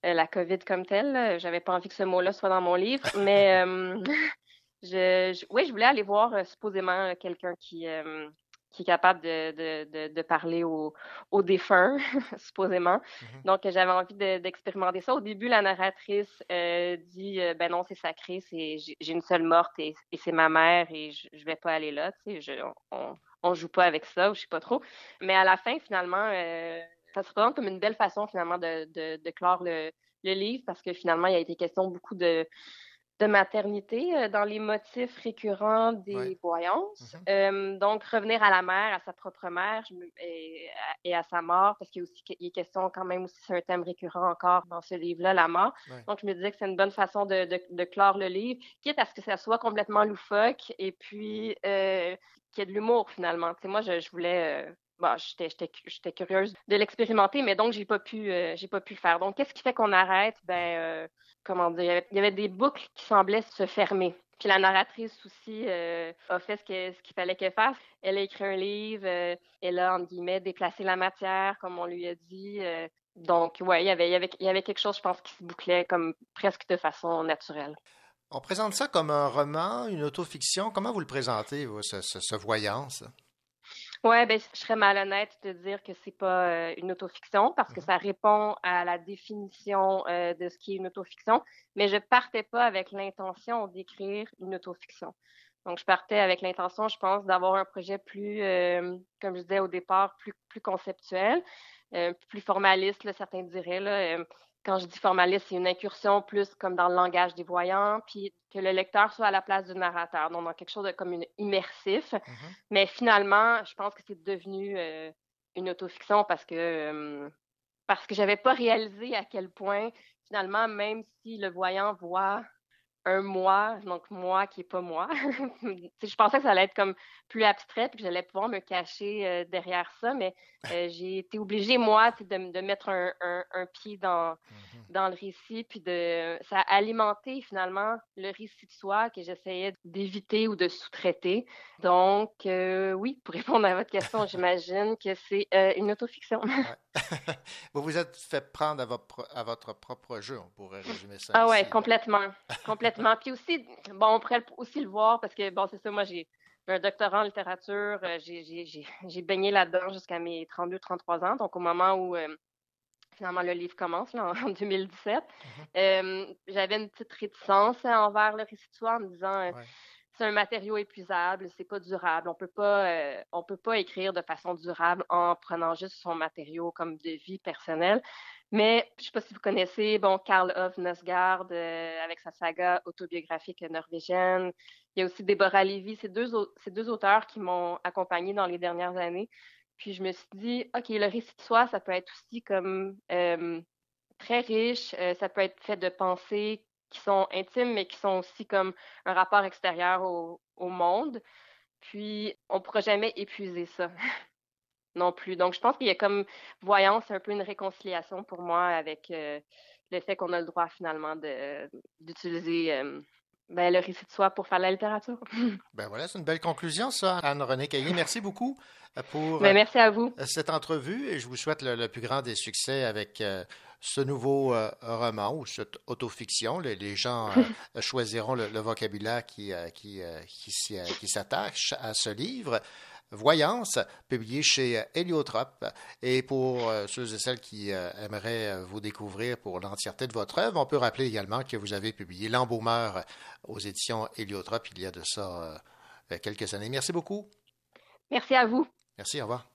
la COVID comme telle. J'avais pas envie que ce mot-là soit dans mon livre, mais *laughs* je, je- oui, je voulais aller voir euh, supposément euh, quelqu'un qui, euh, qui est capable de, de, de, de parler aux, aux défunts, *laughs* supposément. Donc, j'avais envie de- d'expérimenter ça. Au début, la narratrice euh, dit euh, Ben non, c'est sacré, c'est j'ai une seule morte et, et c'est ma mère et je, je vais pas aller là. Tu sais, je, on, on joue pas avec ça ou je sais pas trop. Mais à la fin, finalement, euh, ça se présente comme une belle façon, finalement, de, de, de clore le, le livre parce que finalement, il y a été question beaucoup de de maternité euh, dans les motifs récurrents des voyances. Euh, donc, revenir à la mère, à sa propre mère me- et, à- et à sa mort, parce qu'il y a aussi il est question quand même aussi, c'est un thème récurrent encore dans ce livre-là, la mort. Ouais. Donc, je me disais que c'est une bonne façon de, de, de clore le livre, quitte à ce que ça soit complètement loufoque et puis euh, qu'il y ait de l'humour finalement. Tu sais, moi, je, je voulais... euh, Bon, j'étais, j'étais, cu- j'étais curieuse de l'expérimenter, mais donc j'ai pas pu, euh, j'ai pas pu le faire. Donc, qu'est-ce qui fait qu'on arrête? Ben, euh, comment dire, il y avait- des boucles qui semblaient se fermer. Puis la narratrice aussi euh, a fait ce qu'il fallait qu'elle fasse. Elle a écrit un livre, euh, elle a, entre guillemets, déplacé la matière, comme on lui a dit. euh, donc, ouais, il y avait quelque chose, je pense, qui se bouclait comme presque de façon naturelle. On présente ça comme un roman, une autofiction. Comment vous le présentez, vous, ce, ce- ce voyance? Ouais, ben, je serais malhonnête de dire que c'est pas euh, une autofiction parce que ça répond à la définition euh, de ce qui est une autofiction, mais je partais pas avec l'intention d'écrire une autofiction. Donc, je partais avec l'intention, je pense, d'avoir un projet plus, euh, comme je disais au départ, plus, plus conceptuel, euh, plus formaliste, là, certains diraient. Là, quand je dis formaliste, c'est une incursion plus comme dans le langage des voyants, puis que le lecteur soit à la place du narrateur, donc dans quelque chose de comme une immersif. Mais finalement, je pense que c'est devenu euh, une autofiction parce que euh, parce que j'avais pas réalisé à quel point finalement, même si le voyant voit un moi, donc moi qui est pas moi, *laughs* je pensais que ça allait être comme plus abstrait puis que j'allais pouvoir me cacher euh, derrière ça, mais euh, j'ai été obligée, moi, de, de mettre un, un- un pied dans, dans le récit, puis de ça a alimenté finalement le récit de soi que j'essayais d'éviter ou de sous-traiter. Donc, euh, oui, pour répondre à votre question, j'imagine que c'est une autofiction. Vous vous êtes fait prendre à votre, pro- à votre propre jeu, on pourrait résumer ça. Ah ainsi. complètement. complètement. Puis aussi, bon, on pourrait aussi le voir parce que, bon, c'est ça, moi, j'ai un doctorat en littérature. euh, j'ai- baigné là-dedans jusqu'à mes 32-33 ans. Donc, au moment où euh, finalement le livre commence, là, en *laughs* 2017, euh, j'avais une petite réticence envers le récit de soi en me disant. euh, c'est un matériau épuisable, c'est pas durable. On peut pas, euh, on peut pas écrire de façon durable en prenant juste son matériau comme de vie personnelle. Mais je sais pas si vous connaissez, bon, Karl Ove Nosgaard euh, avec sa saga autobiographique norvégienne. Il y a aussi Déborah Levy. C'est deux, deux auteurs qui m'ont accompagnée dans les dernières années. Puis je me suis dit, OK, le récit de soi, ça peut être aussi comme euh, très riche. ça peut être fait de pensées qui sont intimes, mais qui sont aussi comme un rapport extérieur au, au monde. Puis, on ne pourra jamais épuiser ça *laughs* non plus. Donc, je pense qu'il y a comme voyance, un peu une réconciliation pour moi avec euh, le fait qu'on a le droit finalement d'utiliser euh, ben, le récit de soi pour faire la littérature. *laughs* Ben voilà, c'est une belle conclusion, ça. Anne-Renée Caillé, merci beaucoup euh, pour Ben, merci à vous. cette entrevue et je vous souhaite le, le plus grand des succès avec euh, ce nouveau euh, roman ou cette autofiction. Les, les gens euh, *laughs* choisiront le, le vocabulaire qui, euh, qui, qui, s'attache à ce livre. Voyance, publié chez Héliotrope. Et pour ceux et celles qui aimeraient vous découvrir pour l'entièreté de votre œuvre, on peut rappeler également que vous avez publié L'Embaumeur aux éditions Héliotrope il y a de ça quelques années. Merci beaucoup. Merci à vous. Merci, au revoir.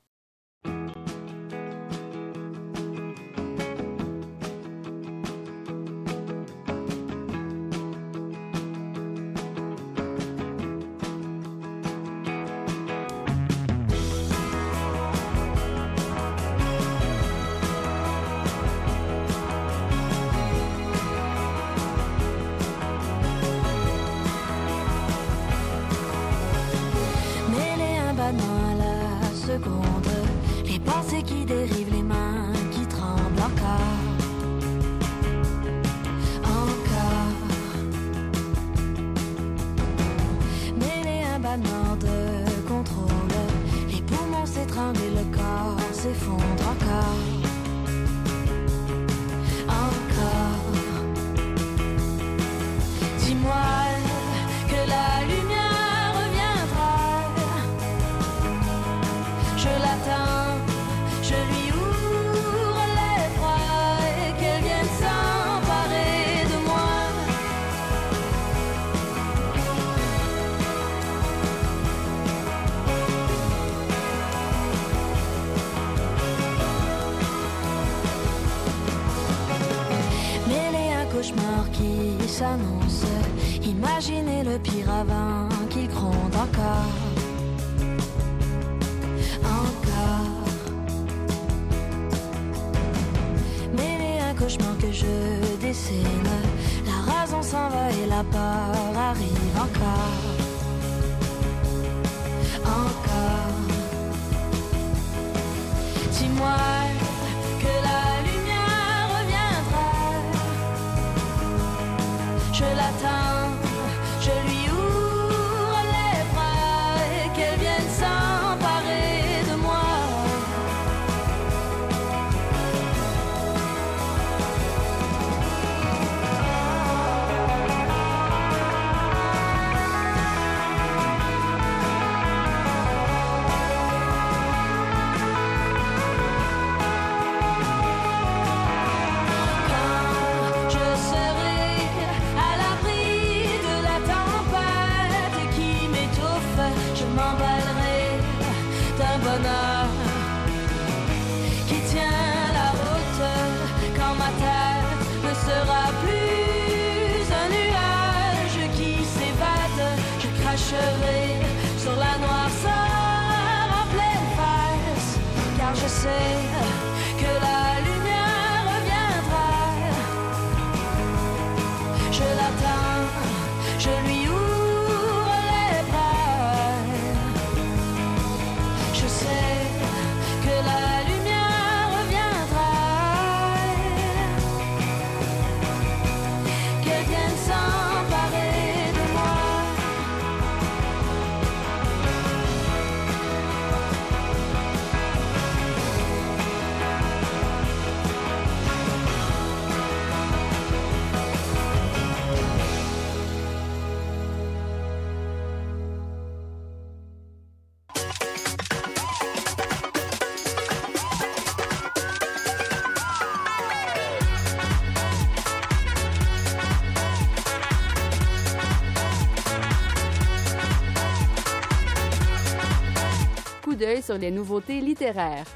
Sur les nouveautés littéraires.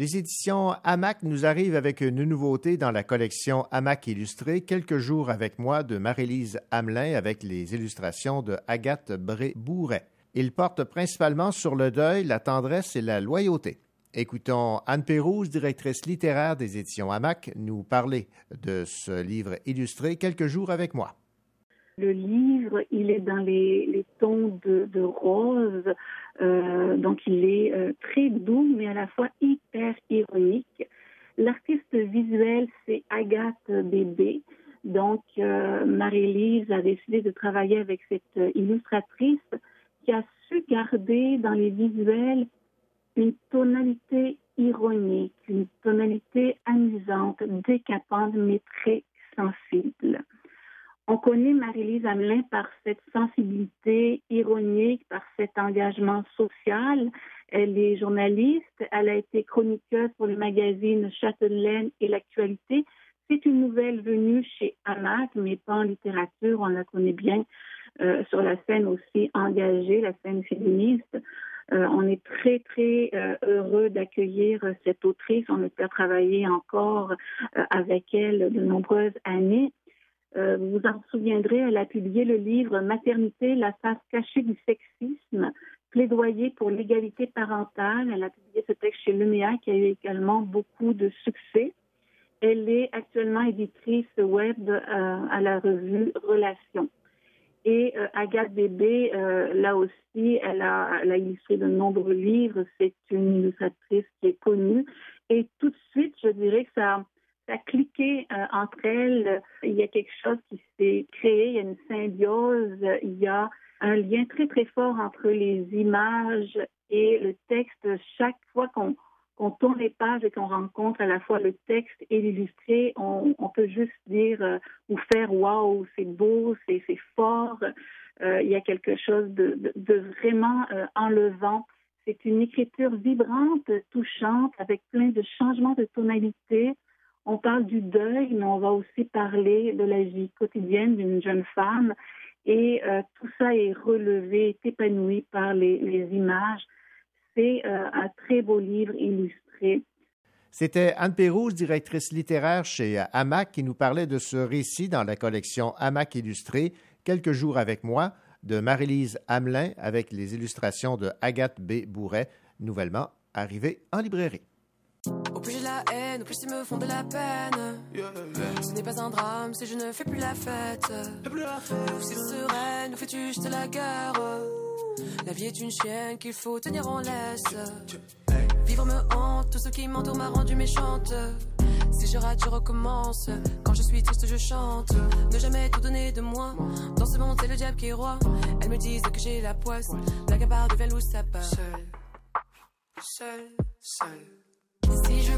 Les éditions Hamac nous arrivent avec une nouveauté dans la collection Hamac illustrée, Quelques jours avec moi de Marie-Lise Hamelin avec les illustrations de Agathe Bré-Bourret. Il porte principalement sur le deuil, la tendresse et la loyauté. Écoutons Anne Pérouse, directrice littéraire des éditions Hamac, nous parler de ce livre illustré Quelques jours avec moi. Le livre, il est dans les, tons de, de rose, euh, donc il est euh, très doux, mais à la fois hyper ironique. L'artiste visuel, c'est Agathe Bébé. Donc, euh, Marie-Lise a décidé de travailler avec cette euh, illustratrice qui a su garder dans les visuels une tonalité ironique, une tonalité amusante, décapante, mais très sensible. On connaît Marie-Lise Hamelin par cette sensibilité ironique, par cet engagement social. Elle est journaliste, elle a été chroniqueuse pour le magazine Châtelaine et l'actualité. C'est une nouvelle venue chez Hamac, mais pas en littérature, on la connaît bien euh, sur la scène aussi engagée, la scène féministe. Euh, on est très, très euh, heureux d'accueillir cette autrice. On espère travailler encore avec elle de nombreuses années. Euh, vous vous en souviendrez, elle a publié le livre Maternité, la face cachée du sexisme, plaidoyer pour l'égalité parentale. Elle a publié ce texte chez Luméa qui a eu également beaucoup de succès. Elle est actuellement éditrice web euh, à la revue Relations. Et euh, Agathe Bébé, là aussi, elle a, a illustré de nombreux livres. C'est une illustratrice qui est connue. Et tout de suite, je dirais que ça, ça a cliqué euh, entre elles. Il y a quelque chose qui s'est créé, il y a une symbiose, il y a un lien très, très fort entre les images et le texte. Chaque fois qu'on tourne les pages et qu'on rencontre à la fois le texte et l'illustré, on, peut juste dire euh, ou faire waouh, c'est beau, c'est fort. Euh, il y a quelque chose de, vraiment enlevant. C'est une écriture vibrante, touchante, avec plein de changements de tonalité. On parle du deuil, mais on va aussi parler de la vie quotidienne d'une jeune femme. Et euh, tout ça est relevé, est épanoui par les, images. C'est euh, un très beau livre illustré. C'était Anne Pérouse, directrice littéraire chez Hamac, qui nous parlait de ce récit dans la collection Hamac illustré, Quelques jours avec moi, de Marie-Lise Hamelin, avec les illustrations de Agathe B. Bourret, nouvellement arrivé en librairie. La haine, plus ils me font de la peine. Ce n'est pas un drame si je ne fais plus la fête. Nous si sereine, nous fais-tu juste la guerre? La vie est une chienne qu'il faut tenir en laisse. Vivre me hante, tout ce qui m'entoure m'a rendu méchante. Si je rate, je recommence. Quand je suis triste, je chante. Ne jamais tout donner de moi. Dans ce monde, c'est le diable qui est roi. Elles me disent que j'ai la poisse. La gabarre devient loup, ça part. Seul, seul, seul.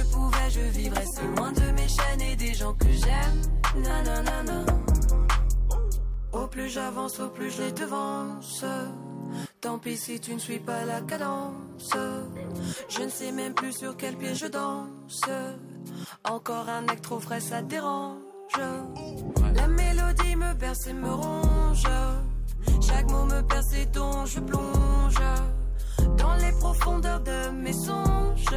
Je pouvais, je vivrais seul, loin de mes chaînes et des gens que j'aime. Na, na, na, na. Au plus j'avance, au plus je les devance. Tant pis si tu ne suis pas la cadence. Je ne sais même plus sur quel pied je danse. Encore un acte trop frais, ça dérange. La mélodie me berce et me ronge. Chaque mot me perce et dont je plonge dans les profondeurs de mes songes.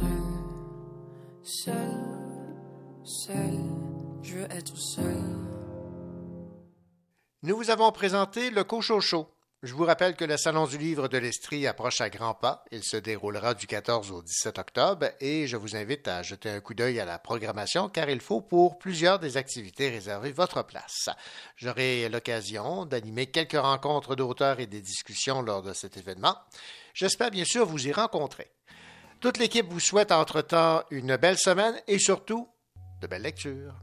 Seul, seul, seul, je veux être seul. Nous vous avons présenté le Cochocho. Je vous rappelle que le Salon du livre de l'Estrie approche à grands pas. Il se déroulera du 14 au 17 octobre et je vous invite à jeter un coup d'œil à la programmation car il faut pour plusieurs des activités réserver votre place. J'aurai l'occasion d'animer quelques rencontres d'auteurs et des discussions lors de cet événement. J'espère bien sûr vous y rencontrer. Toute l'équipe vous souhaite entre-temps une belle semaine et surtout de belles lectures.